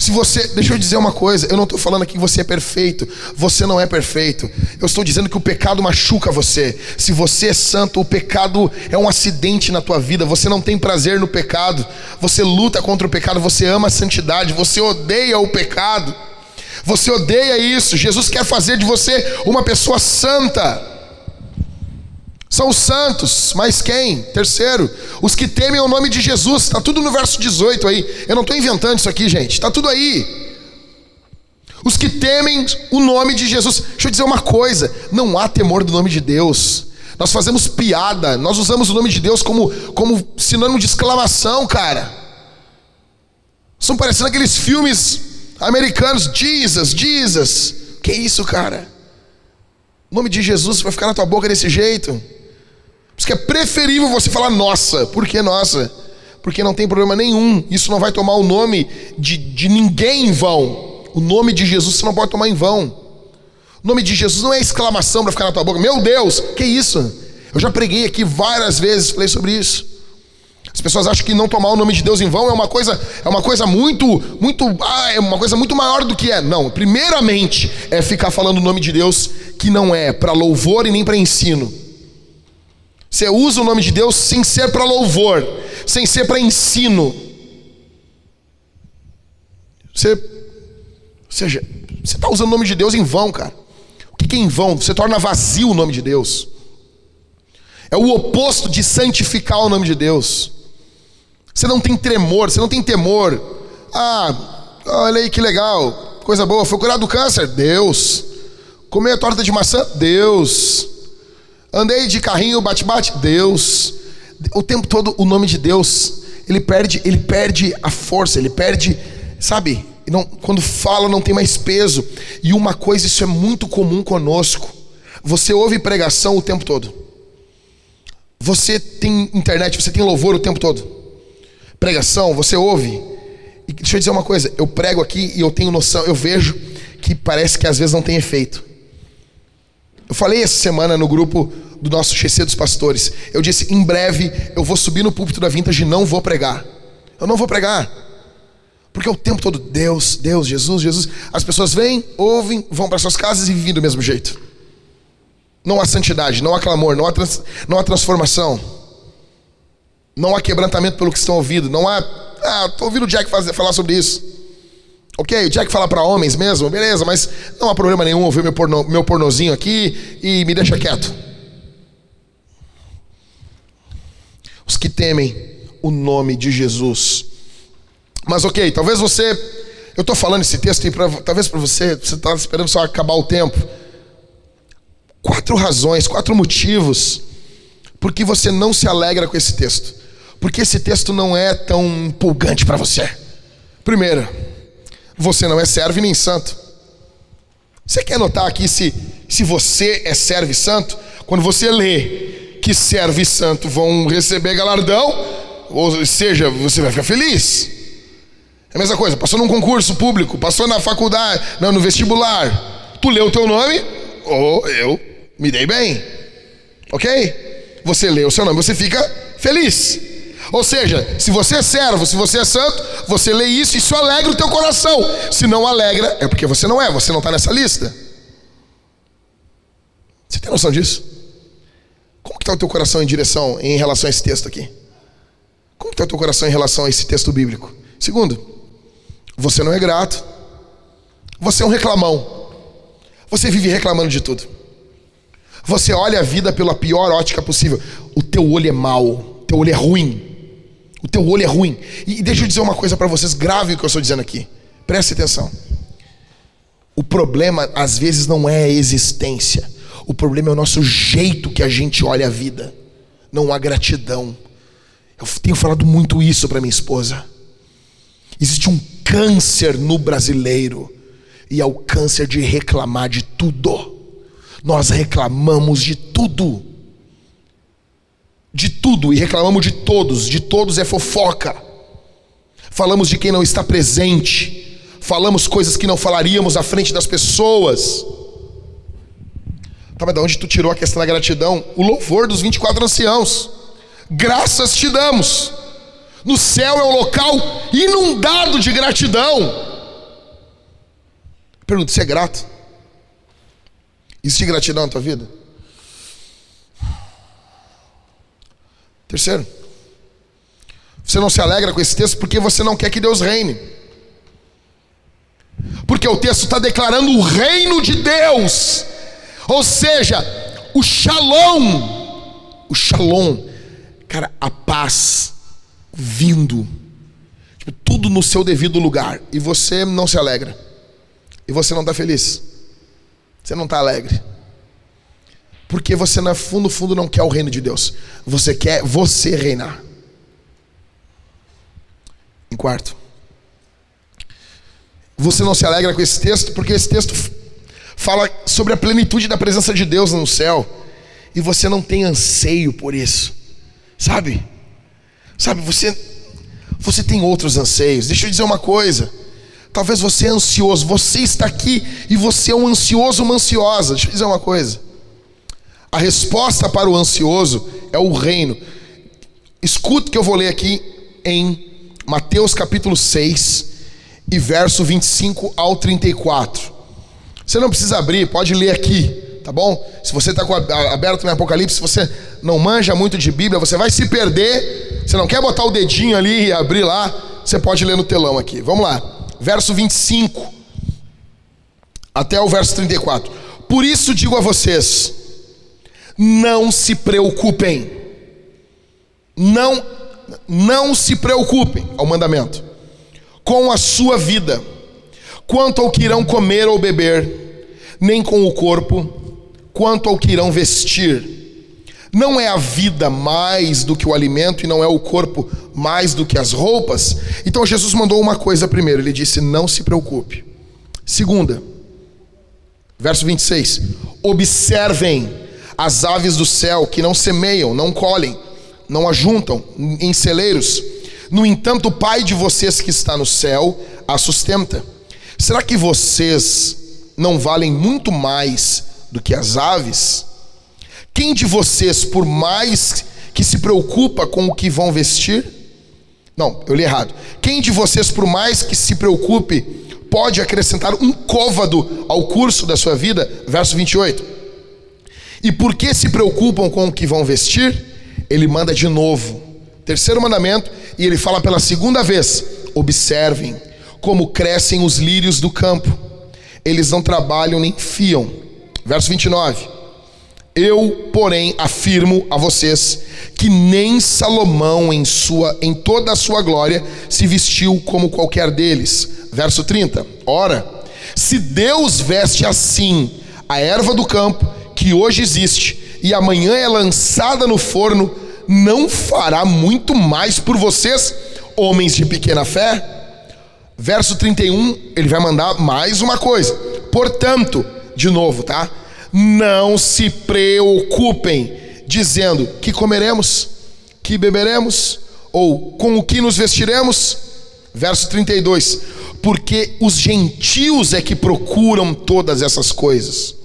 Se você, deixa eu dizer uma coisa, eu não estou falando aqui que você é perfeito, você não é perfeito. Eu estou dizendo que o pecado machuca você. Se você é santo, o pecado é um acidente na tua vida. Você não tem prazer no pecado. Você luta contra o pecado, você ama a santidade, você odeia o pecado. Você odeia isso. Jesus quer fazer de você uma pessoa santa. São os santos, mas quem? Terceiro, os que temem o nome de Jesus. Está tudo no verso 18 aí. Eu não estou inventando isso aqui, gente. Está tudo aí. Os que temem o nome de Jesus. Deixa eu dizer uma coisa: não há temor do nome de Deus. Nós fazemos piada, nós usamos o nome de Deus como, como sinônimo de exclamação, cara. Estão parecendo aqueles filmes Americanos, Jesus, Jesus. Que isso, cara? O nome de Jesus vai ficar na tua boca desse jeito. Por isso que é preferível você falar nossa. Por que nossa? Porque não tem problema nenhum. Isso não vai tomar o nome de, de ninguém em vão. O nome de Jesus você não pode tomar em vão. O nome de Jesus não é exclamação para ficar na tua boca. Meu Deus, que isso? Eu já preguei aqui várias vezes, falei sobre isso. As pessoas acham que não tomar o nome de Deus em vão é uma coisa, é uma coisa muito, muito, ah, é uma coisa muito maior do que é. Não, primeiramente é ficar falando o nome de Deus que não é para louvor e nem para ensino. Você usa o nome de Deus sem ser para louvor, sem ser para ensino. Você, ou seja, você está usando o nome de Deus em vão, cara. O que é em vão? Você torna vazio o nome de Deus. É o oposto de santificar o nome de Deus. Você não tem tremor, você não tem temor. Ah, olha aí que legal, coisa boa. Foi curado do câncer? Deus. Comer a torta de maçã? Deus. Andei de carrinho bate-bate? Deus. O tempo todo o nome de Deus, ele perde, ele perde a força, ele perde, sabe? Não, quando fala não tem mais peso. E uma coisa, isso é muito comum conosco. Você ouve pregação o tempo todo. Você tem internet, você tem louvor o tempo todo pregação, você ouve. E deixa eu dizer uma coisa, eu prego aqui e eu tenho noção, eu vejo que parece que às vezes não tem efeito. Eu falei essa semana no grupo do nosso GC dos pastores. Eu disse: em breve eu vou subir no púlpito da Vintage e não vou pregar. Eu não vou pregar. Porque o tempo todo, Deus, Deus, Jesus, Jesus. As pessoas vêm, ouvem, vão para suas casas e vivem do mesmo jeito. Não há santidade, não há clamor, não há, trans, não há transformação. Não há quebrantamento pelo que estão ouvindo. Não há. Ah, estou ouvindo o Jack fazer, falar sobre isso. Ok, o Jack fala para homens mesmo, beleza, mas não há problema nenhum ouvir meu, porno, meu pornozinho aqui e me deixa quieto. Os que temem o nome de Jesus. Mas ok, talvez você. Eu estou falando esse texto e pra, talvez para você, você está esperando só acabar o tempo. Quatro razões, quatro motivos por que você não se alegra com esse texto porque esse texto não é tão empolgante para você. Primeiro, você não é servo nem santo. Você quer notar aqui se, se você é servo e santo? Quando você lê que servo e santo vão receber galardão, ou seja, você vai ficar feliz. É a mesma coisa, passou num concurso público, passou na faculdade, não, no vestibular. Tu leu o teu nome, ou oh, eu me dei bem. Ok? Você lê o seu nome, você fica feliz. Ou seja, se você é servo, se você é santo, você lê isso e isso alegra o teu coração. Se não alegra, é porque você não é, você não está nessa lista. Você tem noção disso? Como está o teu coração em direção, em relação a esse texto aqui? Como está o teu coração em relação a esse texto bíblico? Segundo, você não é grato. Você é um reclamão. Você vive reclamando de tudo. Você olha a vida pela pior ótica possível. O teu olho é mau, teu olho é ruim. O teu olho é ruim. E deixa eu dizer uma coisa para vocês, grave o que eu estou dizendo aqui. Preste atenção. O problema às vezes não é a existência. O problema é o nosso jeito que a gente olha a vida. Não há gratidão. Eu tenho falado muito isso para minha esposa. Existe um câncer no brasileiro e é o câncer de reclamar de tudo. Nós reclamamos de tudo de tudo e reclamamos de todos, de todos é fofoca. Falamos de quem não está presente, falamos coisas que não falaríamos à frente das pessoas. Tá, mas de onde tu tirou a questão da gratidão? O louvor dos 24 anciãos. Graças te damos. No céu é o local inundado de gratidão. Pergunta: você é grato? Existe gratidão na tua vida? Terceiro, você não se alegra com esse texto porque você não quer que Deus reine. Porque o texto está declarando o reino de Deus, ou seja, o shalom, o shalom, cara, a paz vindo, tipo, tudo no seu devido lugar, e você não se alegra, e você não está feliz, você não está alegre. Porque você, no fundo, fundo, não quer o reino de Deus. Você quer você reinar. Em quarto, você não se alegra com esse texto, porque esse texto fala sobre a plenitude da presença de Deus no céu. E você não tem anseio por isso. Sabe? Sabe, você você tem outros anseios. Deixa eu dizer uma coisa. Talvez você é ansioso, você está aqui e você é um ansioso, uma ansiosa. Deixa eu dizer uma coisa. A resposta para o ansioso é o reino. Escuta o que eu vou ler aqui em Mateus capítulo 6 e verso 25 ao 34. Você não precisa abrir, pode ler aqui, tá bom? Se você está aberto no Apocalipse, se você não manja muito de Bíblia, você vai se perder. Você não quer botar o dedinho ali e abrir lá, você pode ler no telão aqui. Vamos lá. Verso 25 até o verso 34. Por isso digo a vocês: não se preocupem. Não não se preocupem, ao mandamento, com a sua vida, quanto ao que irão comer ou beber, nem com o corpo, quanto ao que irão vestir. Não é a vida mais do que o alimento e não é o corpo mais do que as roupas? Então Jesus mandou uma coisa primeiro, ele disse: não se preocupe. Segunda, verso 26: Observem as aves do céu que não semeiam, não colhem, não ajuntam em celeiros. No entanto, o Pai de vocês que está no céu a sustenta. Será que vocês não valem muito mais do que as aves? Quem de vocês, por mais que se preocupa com o que vão vestir? Não, eu li errado. Quem de vocês, por mais que se preocupe, pode acrescentar um côvado ao curso da sua vida? Verso 28. E por que se preocupam com o que vão vestir? Ele manda de novo. Terceiro mandamento, e ele fala pela segunda vez: observem como crescem os lírios do campo. Eles não trabalham nem fiam. Verso 29. Eu, porém, afirmo a vocês que nem Salomão em sua em toda a sua glória se vestiu como qualquer deles. Verso 30. Ora, se Deus veste assim a erva do campo, que hoje existe e amanhã é lançada no forno, não fará muito mais por vocês, homens de pequena fé? Verso 31, ele vai mandar mais uma coisa. Portanto, de novo, tá? Não se preocupem, dizendo que comeremos, que beberemos, ou com o que nos vestiremos. Verso 32: Porque os gentios é que procuram todas essas coisas.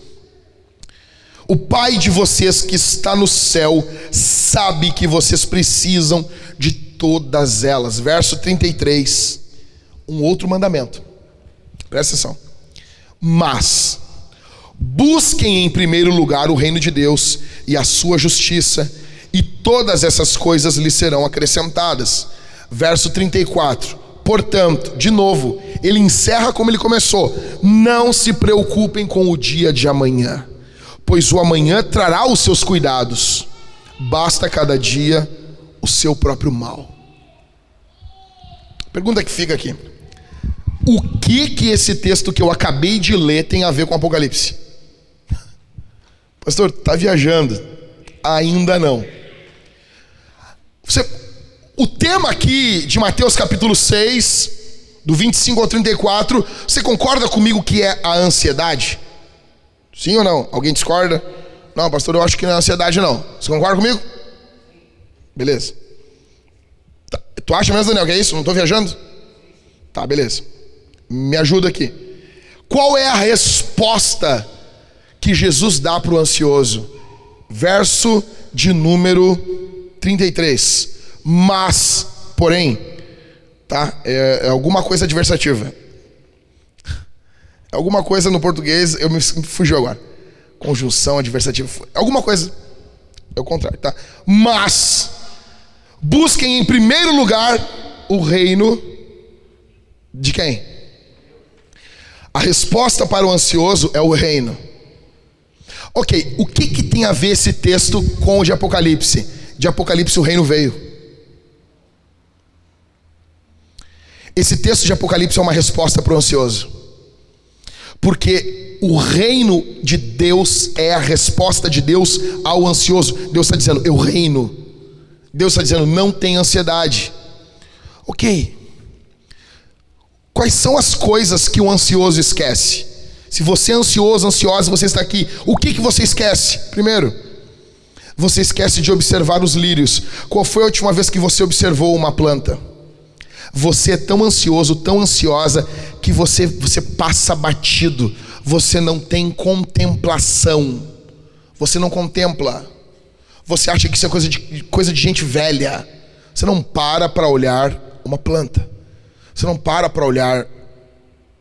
O Pai de vocês que está no céu sabe que vocês precisam de todas elas. Verso 33, um outro mandamento. Presta atenção. Mas Busquem em primeiro lugar o reino de Deus e a sua justiça, e todas essas coisas lhe serão acrescentadas. Verso 34. Portanto, de novo, ele encerra como ele começou: Não se preocupem com o dia de amanhã, pois o amanhã trará os seus cuidados. Basta cada dia o seu próprio mal. Pergunta que fica aqui: O que que esse texto que eu acabei de ler tem a ver com Apocalipse? Pastor, está viajando? Ainda não. Você, o tema aqui de Mateus capítulo 6, do 25 ao 34, você concorda comigo que é a ansiedade? Sim ou não? Alguém discorda? Não, pastor, eu acho que não é ansiedade, não. Você concorda comigo? Beleza. Tá. Tu acha mesmo, Daniel, que é isso? Não estou viajando? Tá, beleza. Me ajuda aqui. Qual é a resposta que Jesus dá para o ansioso. Verso de número 33. Mas, porém, tá? É, é alguma coisa adversativa. Alguma coisa no português, eu me fugiu agora. Conjunção adversativa. Alguma coisa. É o contrário, tá? Mas busquem em primeiro lugar o reino de quem? A resposta para o ansioso é o reino. Ok, o que, que tem a ver esse texto com o de Apocalipse? De Apocalipse o reino veio. Esse texto de Apocalipse é uma resposta para o ansioso. Porque o reino de Deus é a resposta de Deus ao ansioso. Deus está dizendo, eu reino. Deus está dizendo, não tem ansiedade. Ok. Quais são as coisas que o ansioso esquece? Se você é ansioso, ansiosa, você está aqui, o que, que você esquece? Primeiro, você esquece de observar os lírios. Qual foi a última vez que você observou uma planta? Você é tão ansioso, tão ansiosa, que você, você passa batido. Você não tem contemplação. Você não contempla. Você acha que isso é coisa de, coisa de gente velha. Você não para para olhar uma planta. Você não para para olhar.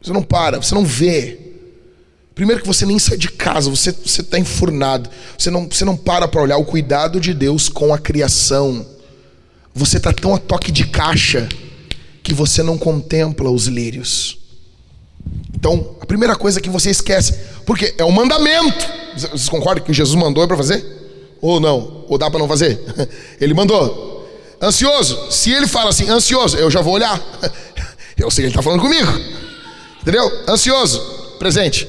Você não para, você não vê. Primeiro que você nem sai de casa, você está enfurnado. Você não, você não para para olhar o cuidado de Deus com a criação. Você está tão a toque de caixa que você não contempla os lírios. Então, a primeira coisa que você esquece, porque é um mandamento. Vocês concordam que Jesus mandou para fazer? Ou não? Ou dá para não fazer? Ele mandou. Ansioso. Se ele fala assim, ansioso, eu já vou olhar. Eu sei que ele está falando comigo. Entendeu? Ansioso. Presente.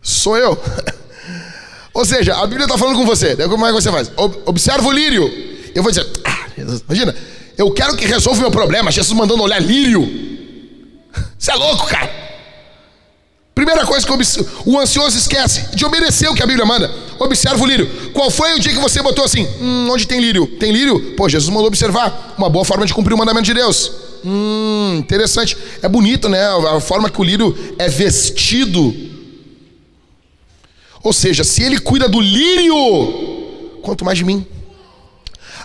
Sou eu. Ou seja, a Bíblia está falando com você. Como é que você faz? Observa o lírio. Eu vou dizer, ah, Jesus, imagina, eu quero que resolva o meu problema. Jesus mandando olhar lírio. Você é louco, cara. Primeira coisa que o ansioso esquece de obedecer o que a Bíblia manda. Observa o lírio. Qual foi o dia que você botou assim? Hum, onde tem lírio? Tem lírio? Pô, Jesus mandou observar. Uma boa forma de cumprir o mandamento de Deus. Hum, interessante. É bonito, né? A forma que o lírio é vestido. Ou seja, se ele cuida do lírio, quanto mais de mim.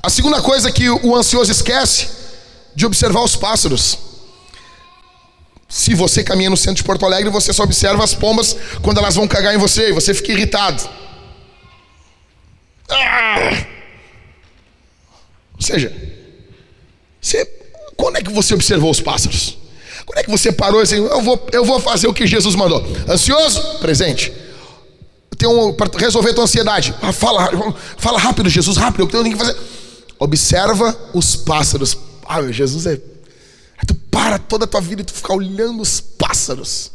A segunda coisa que o ansioso esquece de observar os pássaros. Se você caminha no centro de Porto Alegre, você só observa as pombas quando elas vão cagar em você e você fica irritado. Ah! Ou seja, você, quando é que você observou os pássaros? Quando é que você parou e assim, eu vou, eu vou fazer o que Jesus mandou? Ansioso? Presente. Tem um, para resolver a tua ansiedade. Ah, fala, fala rápido, Jesus, rápido, eu tenho que fazer. Observa os pássaros. Ah, meu Jesus é. Aí tu para toda a tua vida e tu fica olhando os pássaros.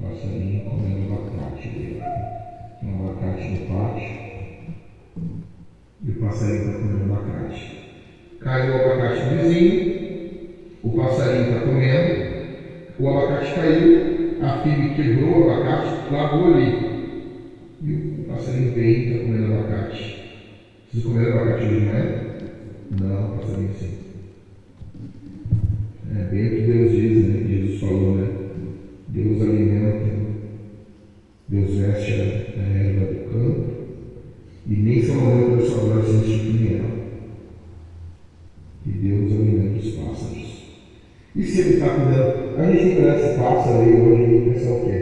Passarinho comendo abacate. Um abacate no pátio. E o passarinho está comendo abacate. Caiu o abacate vizinho. O passarinho está comendo. O abacate caiu a filha quebrou o abacate, lavou ali. E o passarinho veio e está comendo abacate. Vocês comeram abacate hoje, não é? Não, passarinho sim. É bem o que Deus diz, né? Jesus falou, né? Deus alimenta, Deus veste a erva do campo, e nem Salomão da sua glória se institui nela. E Deus alimenta os pássaros. E se ele está cuidando, a gente conhece esse pássaro aí hoje o quê?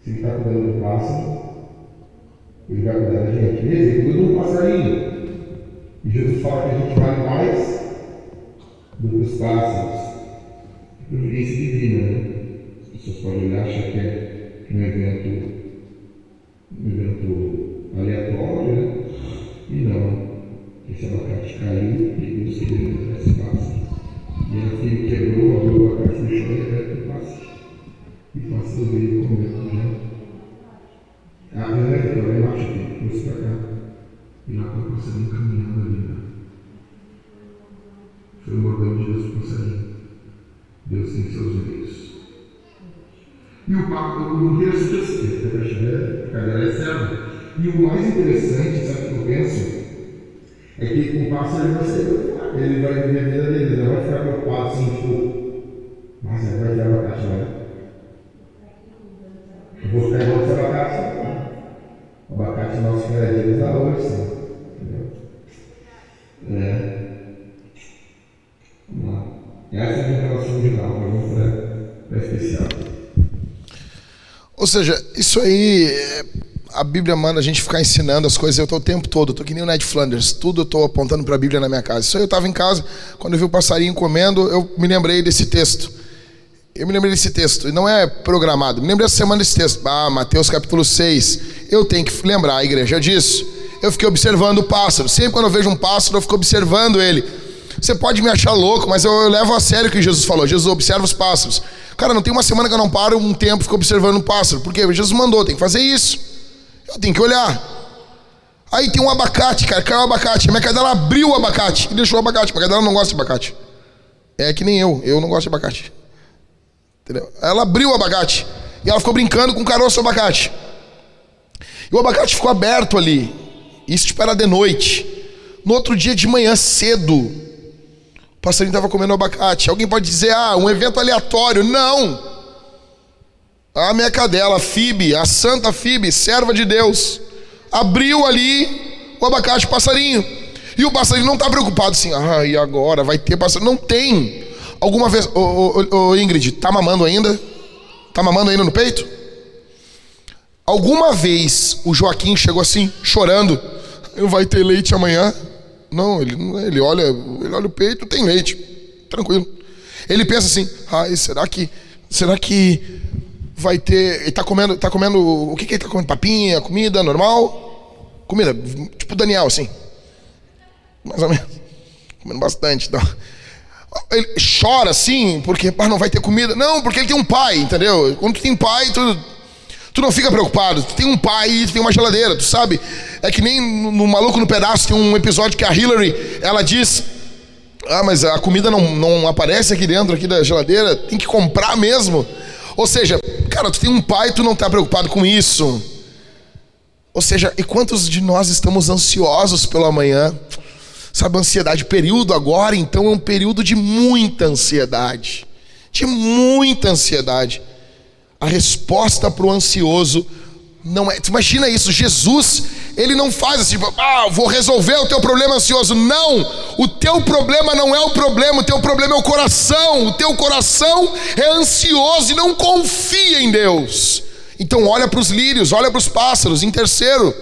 Se ele está cuidando do pássaro, ele vai cuidar da gente. Ele cuida do passarinho. E Jesus fala que a gente vale mais do que os pássaros. Providência divina, né? As pessoas podem olhar e achar que é um evento, um evento aleatório, né? E não. Esse abacate caiu e Deus queria esse pássaro. E aquele quebrou, abriu a caixa no chão e passe. E passou veio comendo já. A verdade é que eu acho que trouxe para cá. E lá está o passarinho caminhando ali. Né? Foi o modelo de Jesus passarinho. Deus tem seus meios. E o papo, o texto diz que a cadeira é serva. E o mais interessante, sabe o que eu penso? É que com o pássaro ele vai sair ele vai viver a ele vai ficar preocupado assim, tipo, mas vai ter abacate lá. Eu vou ficar igual esse abacate. O abacate nosso que era deles hoje, sim. Entendeu? É. Vamos lá. É a minha relação para especial. Ou seja, isso aí é a Bíblia manda a gente ficar ensinando as coisas. Eu estou o tempo todo, estou que nem o Ned Flanders, tudo eu estou apontando para a Bíblia na minha casa. Isso aí eu estava em casa, quando eu vi o passarinho comendo, eu me lembrei desse texto. Eu me lembrei desse texto, e não é programado. Me lembrei essa semana desse texto. Ah, Mateus capítulo 6. Eu tenho que lembrar a igreja disso. Eu fiquei observando o pássaro. Sempre quando eu vejo um pássaro, eu fico observando ele. Você pode me achar louco, mas eu, eu levo a sério o que Jesus falou. Jesus observa os pássaros. Cara, não tem uma semana que eu não paro um tempo fico observando um pássaro. Porque Jesus mandou, tem que fazer isso. Eu tenho que olhar. Aí tem um abacate, cara, caiu o abacate. A minha cadela abriu o abacate e deixou o abacate. Minha cadela não gosta de abacate. É que nem eu, eu não gosto de abacate. Entendeu? Ela abriu o abacate e ela ficou brincando com o caroço do abacate. E o abacate ficou aberto ali. Isso tipo era de noite. No outro dia de manhã cedo, o passarinho estava comendo abacate. Alguém pode dizer, ah, um evento aleatório. Não! A minha cadela, Fibe, a santa Fibe, serva de Deus, abriu ali o abacate passarinho. E o passarinho não está preocupado assim, ah, e agora? Vai ter passarinho? Não tem. Alguma vez, ô, ô, ô, Ingrid, tá mamando ainda? Tá mamando ainda no peito? Alguma vez o Joaquim chegou assim, chorando, vai ter leite amanhã? Não, ele, ele olha, ele olha o peito, tem leite, tranquilo. Ele pensa assim, ai, será que, será que vai ter, ele tá comendo, tá comendo, o que que ele tá comendo? Papinha, comida normal? Comida, tipo Daniel, assim. Mais ou menos. Comendo bastante, então. Ele chora assim, porque ah, não vai ter comida. Não, porque ele tem um pai, entendeu? Quando tu tem pai, tu, tu não fica preocupado. Tu tem um pai e tu tem uma geladeira, tu sabe? É que nem no, no Maluco no Pedaço tem um episódio que a Hillary, ela diz ah, mas a comida não, não aparece aqui dentro aqui da geladeira, tem que comprar mesmo. Ou seja, cara, tu tem um pai, tu não está preocupado com isso. Ou seja, e quantos de nós estamos ansiosos pela manhã? Sabe, ansiedade, período agora, então é um período de muita ansiedade. De muita ansiedade. A resposta para o ansioso não é. Imagina isso, Jesus, ele não faz assim, ah, vou resolver o teu problema ansioso. Não, o teu problema não é o problema, o teu problema é o coração. O teu coração é ansioso e não confia em Deus. Então olha para os lírios, olha para os pássaros. Em terceiro,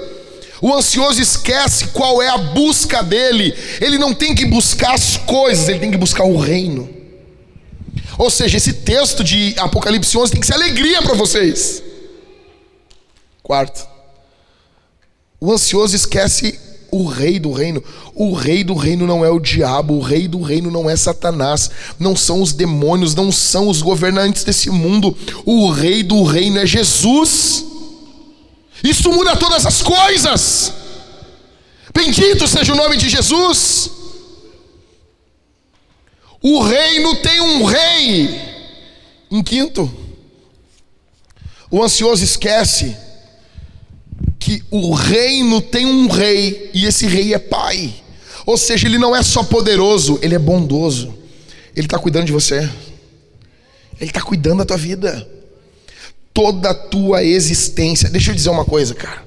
o ansioso esquece qual é a busca dele. Ele não tem que buscar as coisas, ele tem que buscar o reino. Ou seja, esse texto de Apocalipse 11 tem que ser alegria para vocês. Quarto, o ansioso esquece o rei do reino. O rei do reino não é o diabo, o rei do reino não é Satanás, não são os demônios, não são os governantes desse mundo. O rei do reino é Jesus. Isso muda todas as coisas. Bendito seja o nome de Jesus. O reino tem um rei. Em quinto, o ansioso esquece que o reino tem um rei e esse rei é pai. Ou seja, ele não é só poderoso, ele é bondoso. Ele está cuidando de você. Ele está cuidando da tua vida. Toda a tua existência. Deixa eu dizer uma coisa, cara.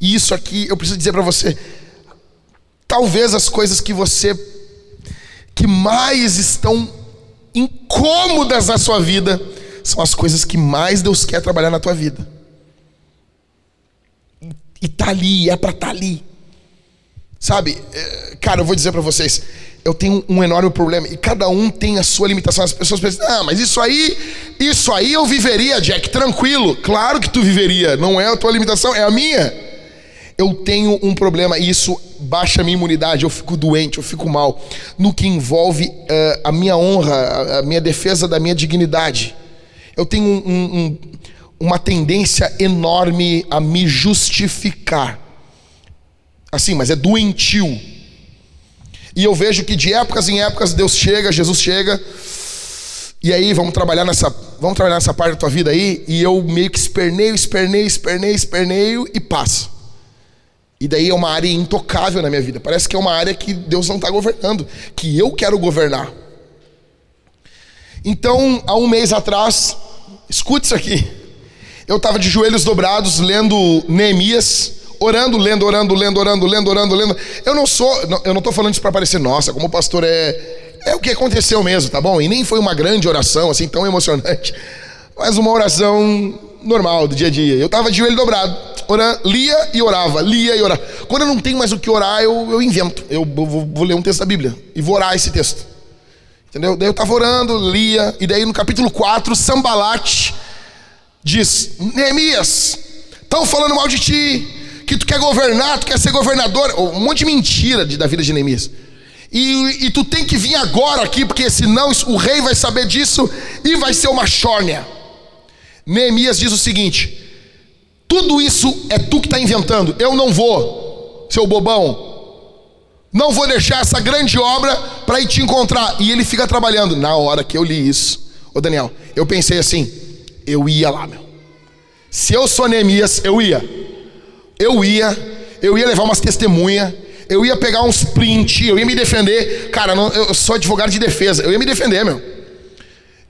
E isso aqui eu preciso dizer para você. Talvez as coisas que você que mais estão incômodas na sua vida são as coisas que mais Deus quer trabalhar na tua vida. E tá ali, é para tá ali. Sabe, é, cara, eu vou dizer para vocês, eu tenho um enorme problema e cada um tem a sua limitação. As pessoas pensam, ah, mas isso aí, isso aí eu viveria, Jack, tranquilo. Claro que tu viveria, não é a tua limitação, é a minha. Eu tenho um problema e isso baixa a minha imunidade, eu fico doente, eu fico mal. No que envolve uh, a minha honra, a minha defesa da minha dignidade. Eu tenho um, um uma tendência enorme a me justificar. Assim, mas é doentio. E eu vejo que de épocas em épocas Deus chega, Jesus chega, e aí vamos trabalhar nessa, vamos trabalhar nessa parte da tua vida aí, e eu meio que esperneio, esperneio, esperneio, esperneio e passa. E daí é uma área intocável na minha vida. Parece que é uma área que Deus não está governando, que eu quero governar. Então, há um mês atrás, escute isso aqui eu estava de joelhos dobrados lendo Neemias, orando, lendo, orando, lendo, orando, lendo, orando, lendo. Eu não sou, eu não estou falando isso para parecer, nossa, como pastor é. É o que aconteceu mesmo, tá bom? E nem foi uma grande oração, assim, tão emocionante, mas uma oração normal, do dia a dia. Eu estava de joelho dobrado, orando, lia e orava, lia e orava. Quando eu não tenho mais o que orar, eu, eu invento. Eu vou, vou ler um texto da Bíblia e vou orar esse texto. Entendeu? Daí eu estava orando, lia, e daí no capítulo 4, Sambalate diz: Neemias, estão falando mal de ti, que tu quer governar, tu quer ser governador. Um monte de mentira de, da vida de Neemias. E, e tu tem que vir agora aqui, porque senão o rei vai saber disso e vai ser uma chórnia. Neemias diz o seguinte: tudo isso é tu que está inventando, eu não vou, seu bobão. Não vou deixar essa grande obra para ir te encontrar. E ele fica trabalhando. Na hora que eu li isso, ô Daniel, eu pensei assim: eu ia lá, meu. Se eu sou Neemias, eu ia. Eu ia, eu ia levar umas testemunhas, eu ia pegar uns print, eu ia me defender. Cara, não, eu sou advogado de defesa, eu ia me defender, meu.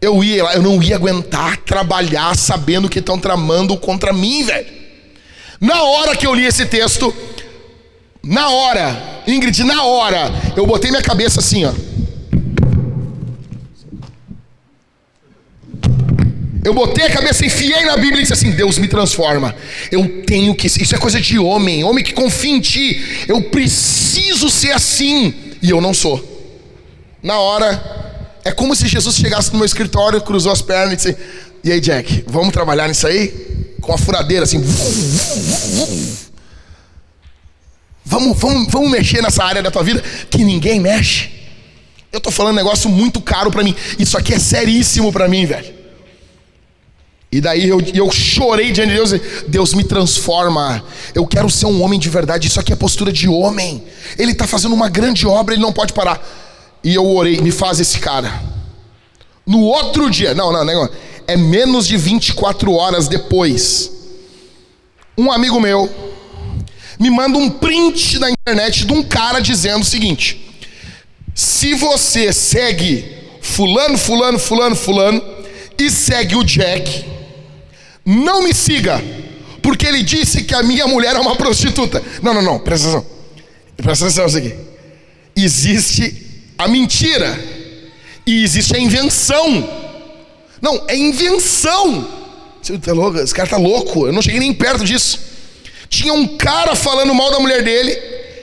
Eu ia lá, eu não ia aguentar trabalhar sabendo que estão tramando contra mim, velho. Na hora que eu li esse texto, na hora, Ingrid, na hora, eu botei minha cabeça assim, ó. Eu botei a cabeça, enfiei na Bíblia e disse assim: Deus me transforma. Eu tenho que. Isso é coisa de homem, homem que confia em ti. Eu preciso ser assim. E eu não sou. Na hora, é como se Jesus chegasse no meu escritório, cruzou as pernas e disse: E aí, Jack, vamos trabalhar nisso aí? Com a furadeira assim. Vamos, vamos, vamos mexer nessa área da tua vida que ninguém mexe. Eu tô falando um negócio muito caro para mim. Isso aqui é seríssimo para mim, velho. E daí eu, eu chorei diante de Deus. Deus me transforma. Eu quero ser um homem de verdade. Isso aqui é postura de homem. Ele está fazendo uma grande obra, ele não pode parar. E eu orei, me faz esse cara. No outro dia, não, não, não, é menos de 24 horas depois. Um amigo meu me manda um print da internet de um cara dizendo o seguinte: se você segue fulano, fulano, fulano, fulano e segue o Jack, não me siga, porque ele disse que a minha mulher é uma prostituta. Não, não, não, presta atenção. Presta atenção isso aqui. Existe a mentira e existe a invenção. Não, é invenção. Você tá louco? Esse cara tá louco. Eu não cheguei nem perto disso. Tinha um cara falando mal da mulher dele.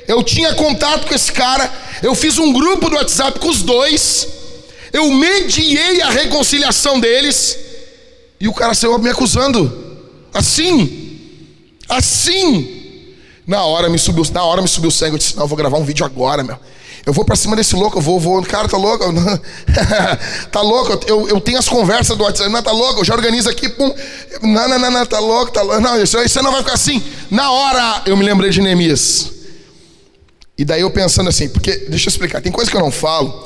Eu tinha contato com esse cara. Eu fiz um grupo do WhatsApp com os dois. Eu mediei a reconciliação deles. E o cara saiu me acusando. Assim. Assim. Na hora me subiu, na hora me subiu o sangue. Eu disse: Não, eu vou gravar um vídeo agora, meu. Eu vou para cima desse louco, eu vou, vou. Cara, tá louco? tá louco? Eu, eu tenho as conversas do WhatsApp. Não, tá louco? Eu já organizo aqui, pum. Não, não, não, não tá louco, tá louco. Não, isso, isso não vai ficar assim. Na hora eu me lembrei de Neemias. E daí eu pensando assim, porque, deixa eu explicar, tem coisa que eu não falo,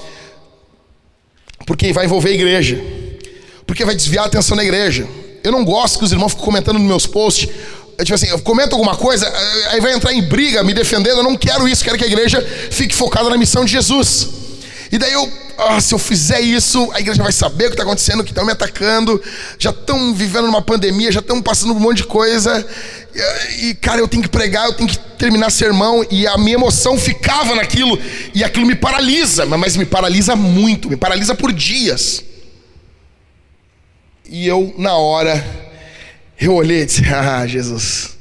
porque vai envolver a igreja porque vai desviar a atenção da igreja. Eu não gosto que os irmãos fiquem comentando nos meus posts. É tipo assim, eu comento alguma coisa, eh, aí vai entrar em briga, me defendendo. Eu não quero isso, quero que a igreja fique focada na missão de Jesus. E daí eu, ah, se eu fizer isso, a igreja vai saber o que está acontecendo, que estão me atacando, já estão vivendo numa pandemia, já estão passando um monte de coisa. E, e, cara, eu tenho que pregar, eu tenho que terminar sermão, e a minha emoção ficava naquilo, e aquilo me paralisa, mas me paralisa muito, me paralisa por dias. E eu, na hora, eu olhei e disse: Ah, Jesus,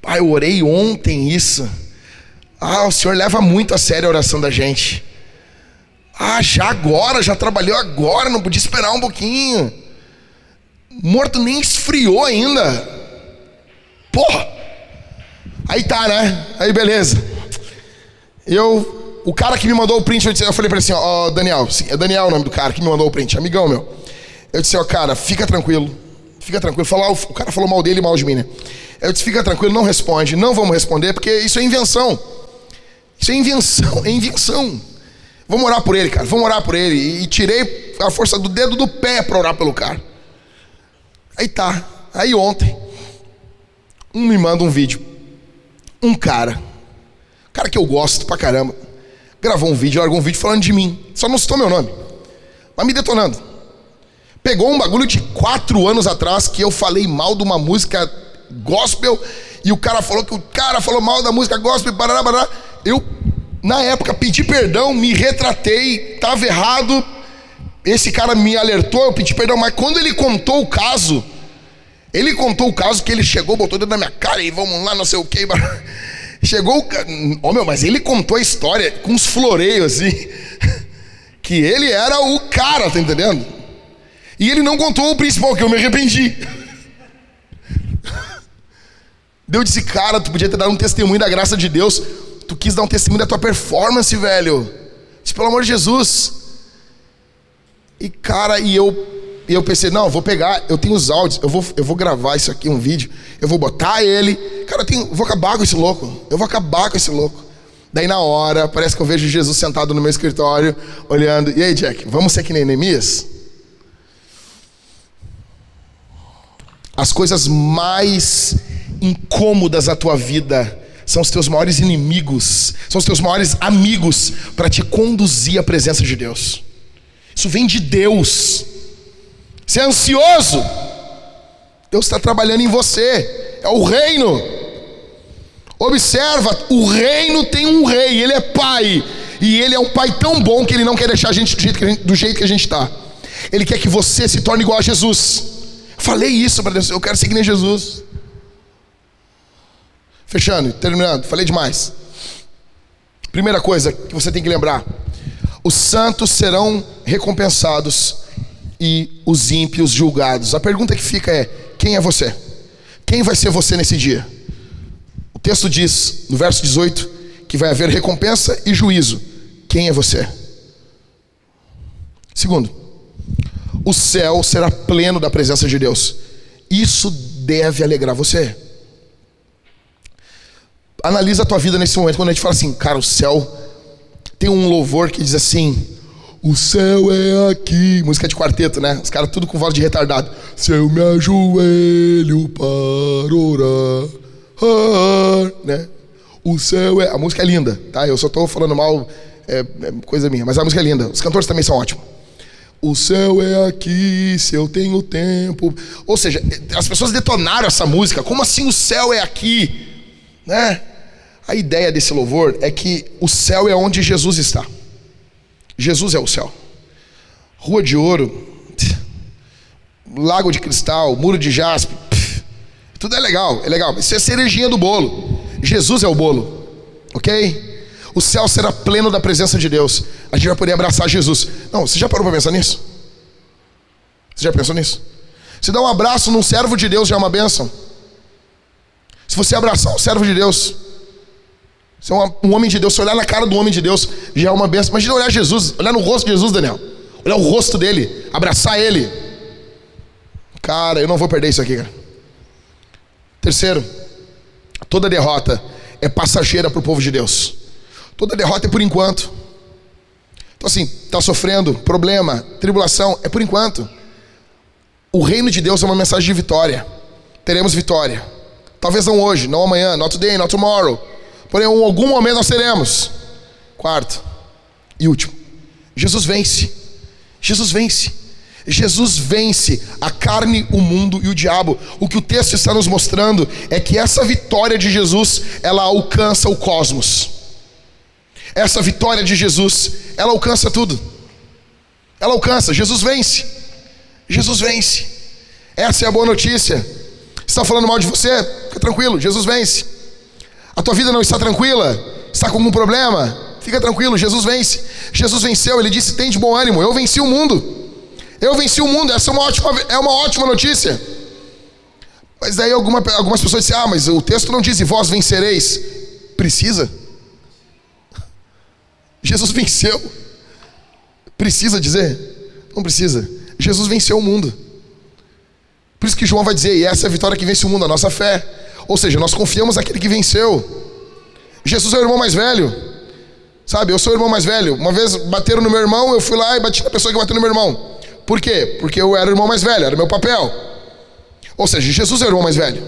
Pai, eu orei ontem isso. Ah, o Senhor leva muito a sério a oração da gente. Ah, já agora, já trabalhou agora, não podia esperar um pouquinho. Morto nem esfriou ainda. Porra! Aí tá, né? Aí beleza. Eu, o cara que me mandou o print, eu, falei pra ele assim: Ó, oh, Daniel, é Daniel o nome do cara que me mandou o print, amigão meu. Eu disse, ó, cara, fica tranquilo. Fica tranquilo. Falar, o cara falou mal dele e mal de mim, né? Eu disse, fica tranquilo, não responde. Não vamos responder, porque isso é invenção. Isso é invenção, é invenção. Vamos orar por ele, cara. Vamos orar por ele. E tirei a força do dedo do pé para orar pelo cara. Aí tá. Aí ontem, um me manda um vídeo. Um cara, cara que eu gosto pra caramba, gravou um vídeo, largou um vídeo falando de mim. Só não citou meu nome. Mas me detonando. Pegou um bagulho de quatro anos atrás que eu falei mal de uma música gospel e o cara falou que o cara falou mal da música gospel, barará, barará. Eu, na época, pedi perdão, me retratei, estava errado. Esse cara me alertou, eu pedi perdão, mas quando ele contou o caso, ele contou o caso que ele chegou, botou dentro da minha cara e vamos lá, não sei o que. Chegou o. Oh, meu, mas ele contou a história com uns floreios assim. Que ele era o cara, tá entendendo? E ele não contou o principal, que eu me arrependi. Deus disse, cara, tu podia ter dado um testemunho da graça de Deus. Tu quis dar um testemunho da tua performance, velho. Disse, pelo amor de Jesus. E cara, e eu e eu pensei, não, vou pegar, eu tenho os áudios, eu vou, eu vou gravar isso aqui, um vídeo, eu vou botar ele. Cara, eu tenho, vou acabar com esse louco. Eu vou acabar com esse louco. Daí na hora, parece que eu vejo Jesus sentado no meu escritório, olhando. E aí, Jack, vamos ser que nem Neemias? As coisas mais incômodas da tua vida são os teus maiores inimigos, são os teus maiores amigos para te conduzir à presença de Deus. Isso vem de Deus. Você é ansioso. Deus está trabalhando em você. É o reino. Observa, o reino tem um rei, ele é pai. E ele é um pai tão bom que ele não quer deixar a gente do jeito que a gente, está. Ele quer que você se torne igual a Jesus. Falei isso para Deus, eu quero seguir em Jesus. Fechando, terminando, falei demais. Primeira coisa que você tem que lembrar: os santos serão recompensados e os ímpios julgados. A pergunta que fica é: quem é você? Quem vai ser você nesse dia? O texto diz, no verso 18, que vai haver recompensa e juízo. Quem é você? Segundo, o céu será pleno da presença de Deus. Isso deve alegrar você. Analisa a tua vida nesse momento, quando a gente fala assim, cara, o céu tem um louvor que diz assim: O céu é aqui. Música de quarteto, né? Os caras tudo com voz de retardado. Se eu me ajoelho para orar, ah, né? O céu é. A música é linda, tá? Eu só estou falando mal, é, é coisa minha, mas a música é linda. Os cantores também são ótimos. O céu é aqui, se eu tenho tempo. Ou seja, as pessoas detonaram essa música. Como assim o céu é aqui? Né? A ideia desse louvor é que o céu é onde Jesus está. Jesus é o céu. Rua de ouro, lago de cristal, muro de jaspe, tudo é legal, é legal. Isso é cerejinha do bolo. Jesus é o bolo, ok? O céu será pleno da presença de Deus. A gente vai poder abraçar Jesus. Não, você já parou para pensar nisso? Você já pensou nisso? Se dar um abraço num servo de Deus já é uma bênção. Se você abraçar um servo de Deus, se é um homem de Deus, se olhar na cara do homem de Deus, já é uma benção. Imagina olhar Jesus, olhar no rosto de Jesus, Daniel. Olhar o rosto dele, abraçar ele. Cara, eu não vou perder isso aqui, cara. Terceiro, toda derrota é passageira para o povo de Deus. Toda derrota é por enquanto. Então, assim, está sofrendo problema, tribulação, é por enquanto. O reino de Deus é uma mensagem de vitória. Teremos vitória. Talvez não hoje, não amanhã, not today, not tomorrow. Porém, em algum momento nós teremos. Quarto e último: Jesus vence. Jesus vence. Jesus vence a carne, o mundo e o diabo. O que o texto está nos mostrando é que essa vitória de Jesus, ela alcança o cosmos. Essa vitória de Jesus, ela alcança tudo. Ela alcança, Jesus vence. Jesus vence. Essa é a boa notícia. Está falando mal de você? Fica tranquilo, Jesus vence. A tua vida não está tranquila? Está com algum problema? Fica tranquilo, Jesus vence. Jesus venceu, ele disse: tem de bom ânimo, eu venci o mundo. Eu venci o mundo, essa é uma ótima, é uma ótima notícia. Mas daí alguma, algumas pessoas dizem: ah, mas o texto não diz e vós vencereis. Precisa? Jesus venceu. Precisa dizer? Não precisa. Jesus venceu o mundo. Por isso que João vai dizer: e essa é a vitória que vence o mundo, a nossa fé. Ou seja, nós confiamos naquele que venceu. Jesus é o irmão mais velho. Sabe, eu sou o irmão mais velho. Uma vez bateram no meu irmão, eu fui lá e bati na pessoa que bateu no meu irmão. Por quê? Porque eu era o irmão mais velho, era meu papel. Ou seja, Jesus é o irmão mais velho.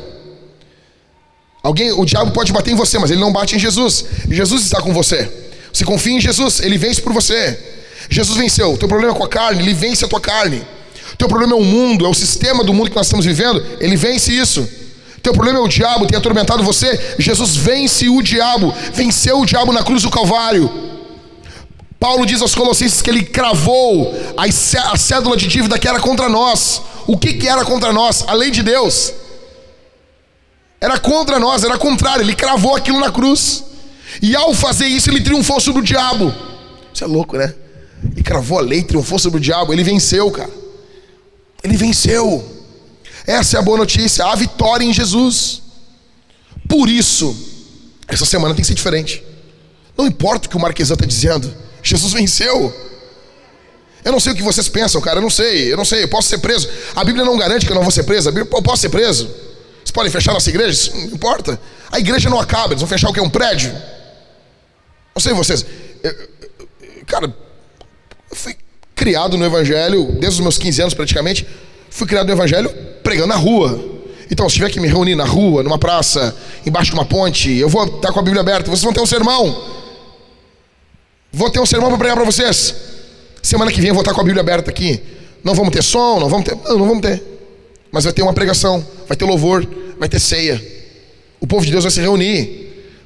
Alguém, o diabo pode bater em você, mas ele não bate em Jesus. Jesus está com você. Você confia em Jesus, ele vence por você. Jesus venceu. Teu problema é com a carne, ele vence a tua carne. Teu problema é o mundo, é o sistema do mundo que nós estamos vivendo, ele vence isso. Teu problema é o diabo, tem atormentado você. Jesus vence o diabo, venceu o diabo na cruz do Calvário. Paulo diz aos Colossenses que ele cravou a cédula de dívida que era contra nós. O que, que era contra nós? A lei de Deus. Era contra nós, era contrário. Ele cravou aquilo na cruz. E ao fazer isso, ele triunfou sobre o diabo. Isso é louco, né? Ele cravou a lei, triunfou sobre o diabo. Ele venceu, cara. Ele venceu. Essa é a boa notícia, há vitória em Jesus. Por isso, essa semana tem que ser diferente. Não importa o que o Marquesão está dizendo, Jesus venceu. Eu não sei o que vocês pensam, cara, eu não sei, eu não sei, eu posso ser preso. A Bíblia não garante que eu não vou ser preso, a Bíblia, eu posso ser preso. Vocês podem fechar nossa igreja? Isso não importa. A igreja não acaba, eles vão fechar o que? Um prédio? Não sei vocês. Eu, cara, eu fui criado no Evangelho, desde os meus 15 anos praticamente, fui criado no Evangelho pregando na rua. Então, se tiver que me reunir na rua, numa praça, embaixo de uma ponte, eu vou estar com a Bíblia aberta. Vocês vão ter um sermão. Vou ter um sermão para pregar para vocês. Semana que vem eu vou estar com a Bíblia aberta aqui. Não vamos ter som, não vamos ter. Não, não vamos ter. Mas vai ter uma pregação, vai ter louvor, vai ter ceia. O povo de Deus vai se reunir.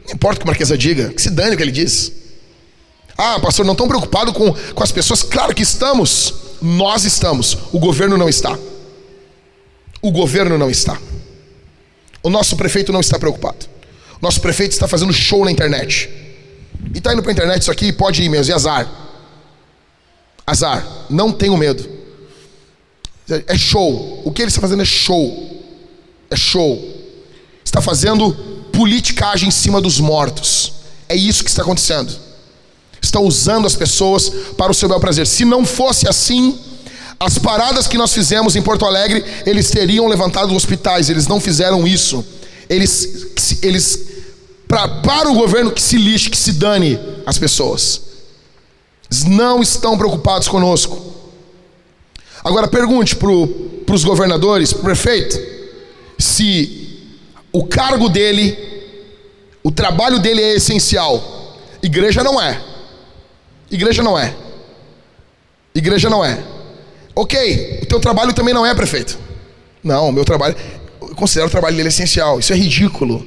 Não importa o que o Marquesa diga, que se dane o que ele diz. Ah, pastor, não estão preocupado com, com as pessoas? Claro que estamos. Nós estamos. O governo não está. O governo não está. O nosso prefeito não está preocupado. O nosso prefeito está fazendo show na internet. E está indo para a internet isso aqui, pode ir mesmo, e azar. Azar. Não tenho medo. É show. O que ele está fazendo é show. É show. Está fazendo politicagem em cima dos mortos. É isso que está acontecendo. Está usando as pessoas para o seu bel prazer. Se não fosse assim, as paradas que nós fizemos em Porto Alegre, eles teriam levantado hospitais. Eles não fizeram isso. Eles, eles pra, para o governo que se lixe, que se dane as pessoas. Eles não estão preocupados conosco. Agora pergunte para os governadores, para o prefeito, se o cargo dele, o trabalho dele é essencial. Igreja não é. Igreja não é. Igreja não é. Ok, o teu trabalho também não é, prefeito. Não, o meu trabalho, eu considero o trabalho dele essencial. Isso é ridículo.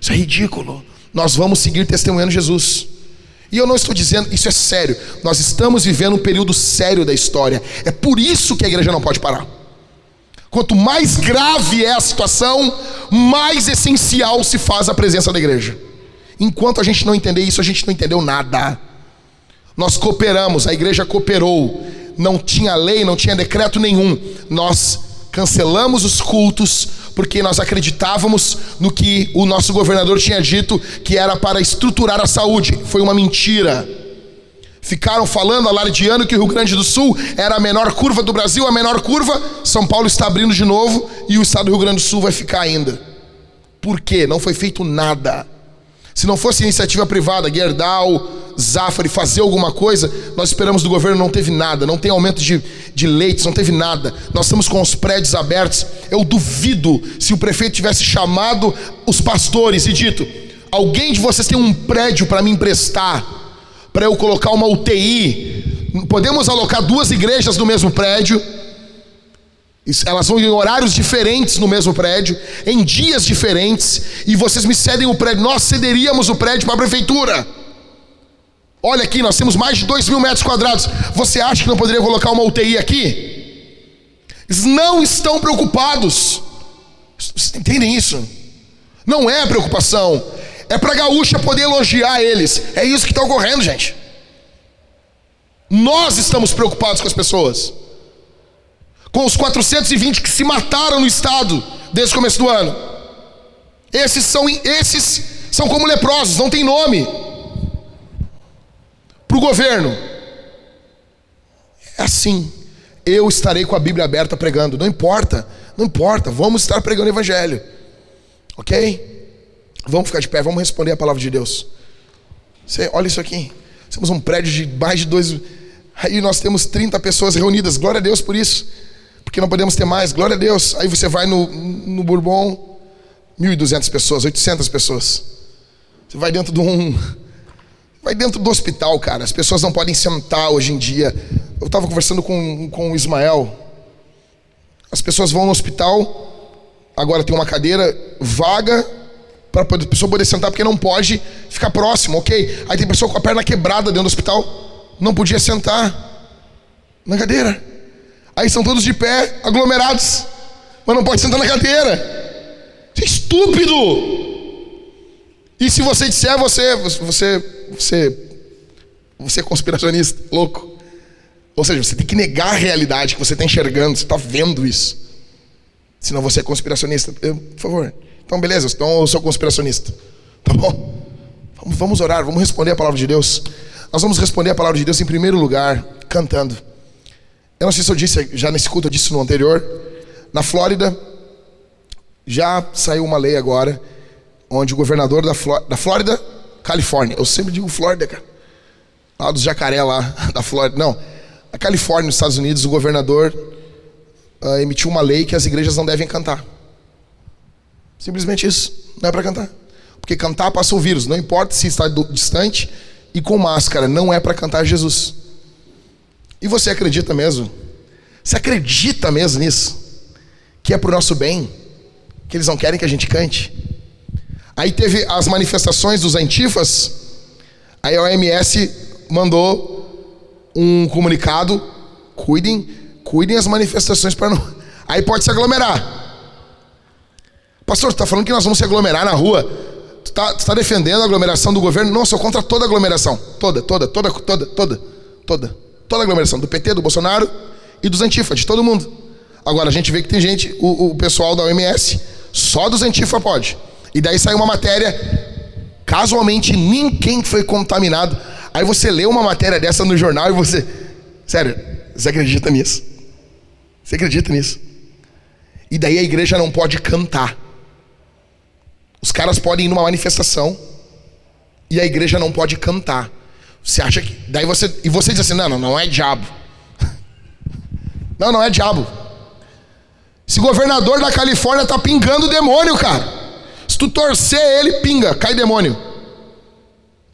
Isso é ridículo. Nós vamos seguir testemunhando Jesus. E eu não estou dizendo, isso é sério. Nós estamos vivendo um período sério da história. É por isso que a igreja não pode parar. Quanto mais grave é a situação, mais essencial se faz a presença da igreja. Enquanto a gente não entender isso, a gente não entendeu nada. Nós cooperamos, a igreja cooperou. Não tinha lei, não tinha decreto nenhum. Nós cancelamos os cultos porque nós acreditávamos no que o nosso governador tinha dito que era para estruturar a saúde. Foi uma mentira. Ficaram falando, alardeando que o Rio Grande do Sul era a menor curva do Brasil, a menor curva. São Paulo está abrindo de novo e o estado do Rio Grande do Sul vai ficar ainda. Por quê? Não foi feito nada. Se não fosse iniciativa privada, Gerdau, Zafari fazer alguma coisa, nós esperamos do governo, não teve nada, não tem aumento de, de leitos, não teve nada. Nós estamos com os prédios abertos. Eu duvido se o prefeito tivesse chamado os pastores e dito: alguém de vocês tem um prédio para me emprestar, para eu colocar uma UTI. Podemos alocar duas igrejas no mesmo prédio. Elas vão em horários diferentes no mesmo prédio, em dias diferentes, e vocês me cedem o prédio. Nós cederíamos o prédio para a prefeitura. Olha aqui, nós temos mais de 2 mil metros quadrados. Você acha que não poderia colocar uma UTI aqui? Eles não estão preocupados. Vocês entendem isso? Não é preocupação. É para gaúcha poder elogiar eles. É isso que está ocorrendo, gente. Nós estamos preocupados com as pessoas com os 420 que se mataram no estado desde o começo do ano. Esses são, esses são como leprosos, não tem nome. Para o governo, é assim. Eu estarei com a Bíblia aberta pregando, não importa, não importa, vamos estar pregando o Evangelho, ok? Vamos ficar de pé, vamos responder a palavra de Deus. Você, olha isso aqui, temos um prédio de mais de dois. Aí nós temos 30 pessoas reunidas, glória a Deus por isso porque não podemos ter mais, glória a Deus. Aí você vai no, no Bourbon, 1.200 pessoas, 800 pessoas. Você vai dentro de um. Vai dentro do hospital, cara. As pessoas não podem sentar hoje em dia. Eu estava conversando com, com o Ismael. As pessoas vão no hospital, agora tem uma cadeira vaga para a pessoa poder sentar, porque não pode ficar próximo, ok? Aí tem pessoa com a perna quebrada dentro do hospital, não podia sentar na cadeira. Aí são todos de pé, aglomerados, mas não pode sentar na cadeira. Isso é estúpido. E se você disser, você, você, você, você é conspiracionista, louco. Ou seja, você tem que negar a realidade que você está enxergando, você está vendo isso. Senão você é conspiracionista. Eu, por favor. Então, beleza, então eu sou conspiracionista. Tá bom? Vamos, orar, vamos responder a palavra de Deus. Nós vamos responder a palavra de Deus em primeiro lugar, cantando. Eu não sei se eu disse já nesse culto, eu disse no anterior. Na Flórida, já saiu uma lei agora, onde o governador da, Fló da Flórida, Califórnia, eu sempre digo Flórida, cara. Lá dos jacaré lá, da Flórida. Não, a Califórnia, nos Estados Unidos, o governador uh, emitiu uma lei que as igrejas não devem cantar. Simplesmente isso, não é para cantar. Porque cantar passa o vírus, não importa se está distante e com máscara, não é para cantar Jesus. E você acredita mesmo? Você acredita mesmo nisso? Que é pro nosso bem? Que eles não querem que a gente cante? Aí teve as manifestações dos antifas, aí a OMS mandou um comunicado: cuidem, cuidem as manifestações para não. Aí pode se aglomerar. Pastor, tu tá falando que nós vamos se aglomerar na rua? Tu tá, tu tá defendendo a aglomeração do governo? Não, eu sou contra toda aglomeração. Toda, toda, toda, toda, toda, toda. Toda aglomeração. Do PT, do Bolsonaro e dos Antifa, de todo mundo. Agora a gente vê que tem gente, o, o pessoal da OMS, só dos Antifa pode. E daí saiu uma matéria, casualmente ninguém foi contaminado. Aí você lê uma matéria dessa no jornal e você. Sério, você acredita nisso? Você acredita nisso? E daí a igreja não pode cantar. Os caras podem ir numa manifestação e a igreja não pode cantar. Você acha que. Daí você. E você diz assim: não, não, não é diabo. Não, não é diabo. Esse governador da Califórnia tá pingando demônio, cara. Se tu torcer ele, pinga, cai demônio.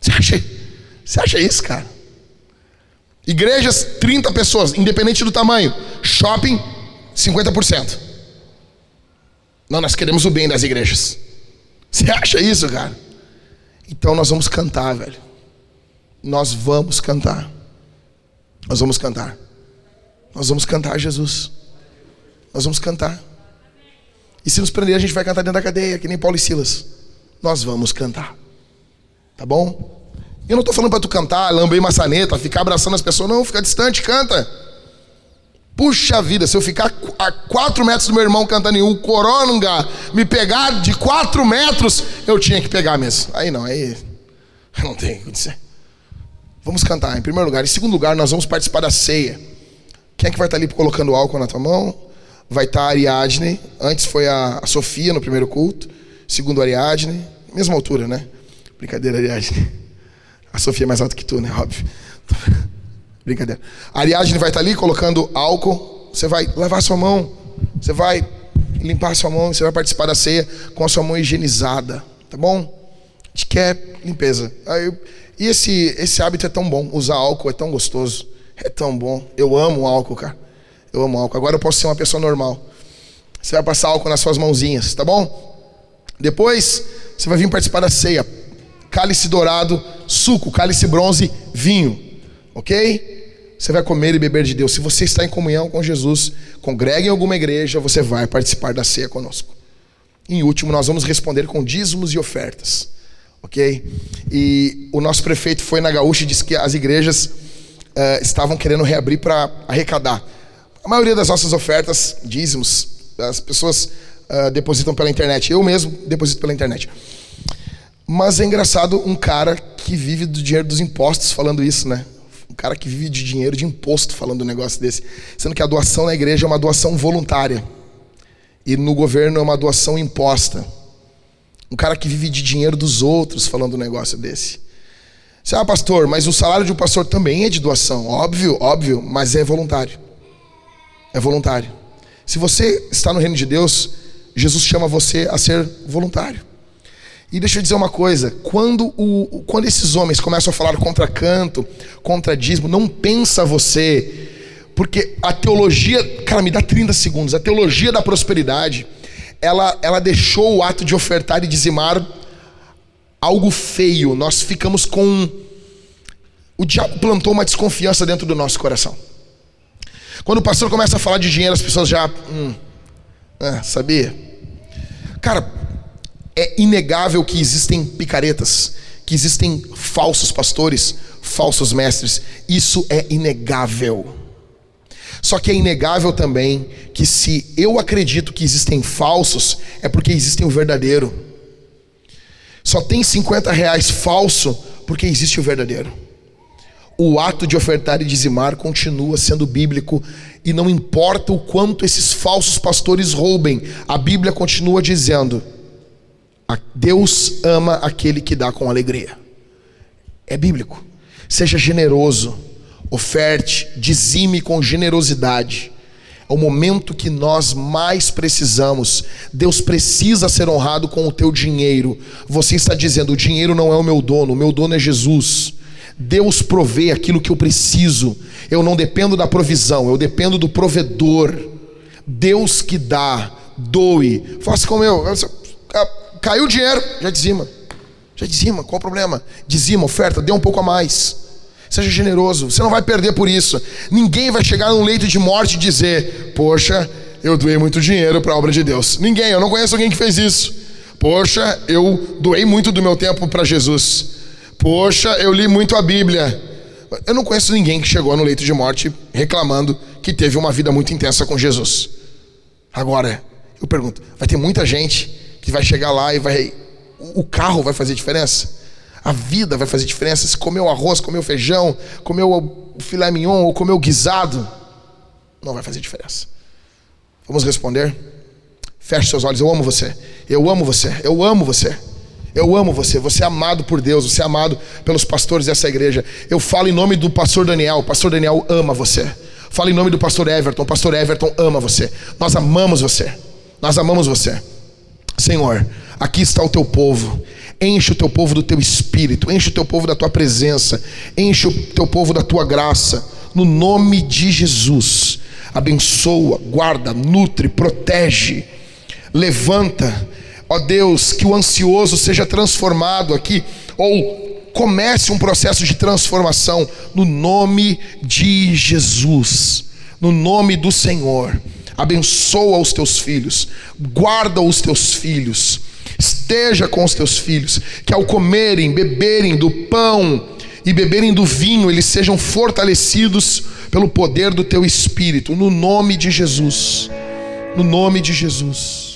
Você acha, você acha isso, cara? Igrejas, 30 pessoas, independente do tamanho. Shopping, 50%. Não, nós queremos o bem das igrejas. Você acha isso, cara? Então nós vamos cantar, velho. Nós vamos cantar. Nós vamos cantar. Nós vamos cantar Jesus. Nós vamos cantar. E se nos prender, a gente vai cantar dentro da cadeia, que nem Paulo e Silas. Nós vamos cantar. Tá bom? Eu não estou falando para tu cantar, lamber maçaneta, ficar abraçando as pessoas. Não, fica distante, canta. Puxa vida, se eu ficar a quatro metros do meu irmão cantando em um coronga, me pegar de quatro metros, eu tinha que pegar mesmo. Aí não, aí não tem o que dizer. Vamos cantar em primeiro lugar. Em segundo lugar, nós vamos participar da ceia. Quem é que vai estar ali colocando álcool na tua mão? Vai estar a Ariadne. Antes foi a Sofia no primeiro culto. Segundo a Ariadne. Mesma altura, né? Brincadeira, Ariadne. A Sofia é mais alta que tu, né? Óbvio. Brincadeira. A Ariadne vai estar ali colocando álcool. Você vai lavar sua mão. Você vai limpar sua mão. Você vai participar da ceia com a sua mão higienizada. Tá bom? A gente quer limpeza. Aí, e esse, esse hábito é tão bom. Usar álcool é tão gostoso. É tão bom. Eu amo álcool, cara. Eu amo álcool. Agora eu posso ser uma pessoa normal. Você vai passar álcool nas suas mãozinhas, tá bom? Depois, você vai vir participar da ceia. Cálice dourado, suco, cálice bronze, vinho. Ok? Você vai comer e beber de Deus. Se você está em comunhão com Jesus, congregue em alguma igreja, você vai participar da ceia conosco. Em último, nós vamos responder com dízimos e ofertas. Ok? E o nosso prefeito foi na Gaúcha e disse que as igrejas uh, estavam querendo reabrir para arrecadar. A maioria das nossas ofertas, dízimos, as pessoas uh, depositam pela internet. Eu mesmo deposito pela internet. Mas é engraçado um cara que vive do dinheiro dos impostos falando isso, né? Um cara que vive de dinheiro de imposto falando um negócio desse. Sendo que a doação na igreja é uma doação voluntária. E no governo é uma doação imposta. Um cara que vive de dinheiro dos outros falando um negócio desse. Você, ah, pastor, mas o salário de um pastor também é de doação. Óbvio, óbvio, mas é voluntário. É voluntário. Se você está no reino de Deus, Jesus chama você a ser voluntário. E deixa eu dizer uma coisa: quando, o, quando esses homens começam a falar contra canto, contra dízimo, não pensa você, porque a teologia, cara, me dá 30 segundos, a teologia da prosperidade, ela, ela deixou o ato de ofertar e dizimar algo feio. Nós ficamos com. O diabo plantou uma desconfiança dentro do nosso coração. Quando o pastor começa a falar de dinheiro, as pessoas já. Hum, é, sabia? Cara, é inegável que existem picaretas, que existem falsos pastores, falsos mestres. Isso é inegável. Só que é inegável também que se eu acredito que existem falsos, é porque existem o verdadeiro. Só tem 50 reais falso porque existe o verdadeiro. O ato de ofertar e dizimar continua sendo bíblico e não importa o quanto esses falsos pastores roubem, a Bíblia continua dizendo: Deus ama aquele que dá com alegria. É bíblico. Seja generoso, oferte, dizime com generosidade. É o momento que nós mais precisamos. Deus precisa ser honrado com o teu dinheiro. Você está dizendo: o dinheiro não é o meu dono, o meu dono é Jesus. Deus provê aquilo que eu preciso. Eu não dependo da provisão, eu dependo do provedor. Deus que dá, doe. Faça como eu. Caiu o dinheiro, já dizima. Já dizima, qual o problema? Dizima, oferta, dê um pouco a mais. Seja generoso, você não vai perder por isso. Ninguém vai chegar num leito de morte e dizer: Poxa, eu doei muito dinheiro para a obra de Deus. Ninguém, eu não conheço alguém que fez isso. Poxa, eu doei muito do meu tempo para Jesus. Poxa, eu li muito a Bíblia. Eu não conheço ninguém que chegou no leito de morte reclamando que teve uma vida muito intensa com Jesus. Agora, eu pergunto: vai ter muita gente que vai chegar lá e vai. O carro vai fazer diferença? A vida vai fazer diferença? Se comeu arroz, comeu feijão, comeu filé mignon ou comeu guisado? Não vai fazer diferença. Vamos responder? Feche seus olhos. Eu amo você. Eu amo você. Eu amo você. Eu amo você. Você é amado por Deus. Você é amado pelos pastores dessa igreja. Eu falo em nome do pastor Daniel. O pastor Daniel ama você. Falo em nome do pastor Everton. O pastor Everton ama você. Nós amamos você. Nós amamos você. Senhor, aqui está o teu povo. Enche o teu povo do teu espírito. Enche o teu povo da tua presença. Enche o teu povo da tua graça. No nome de Jesus. Abençoa, guarda, nutre, protege levanta, ó Deus, que o ansioso seja transformado aqui, ou comece um processo de transformação no nome de Jesus, no nome do Senhor. Abençoa os teus filhos, guarda os teus filhos, esteja com os teus filhos, que ao comerem, beberem do pão e beberem do vinho, eles sejam fortalecidos pelo poder do teu espírito, no nome de Jesus. No nome de Jesus.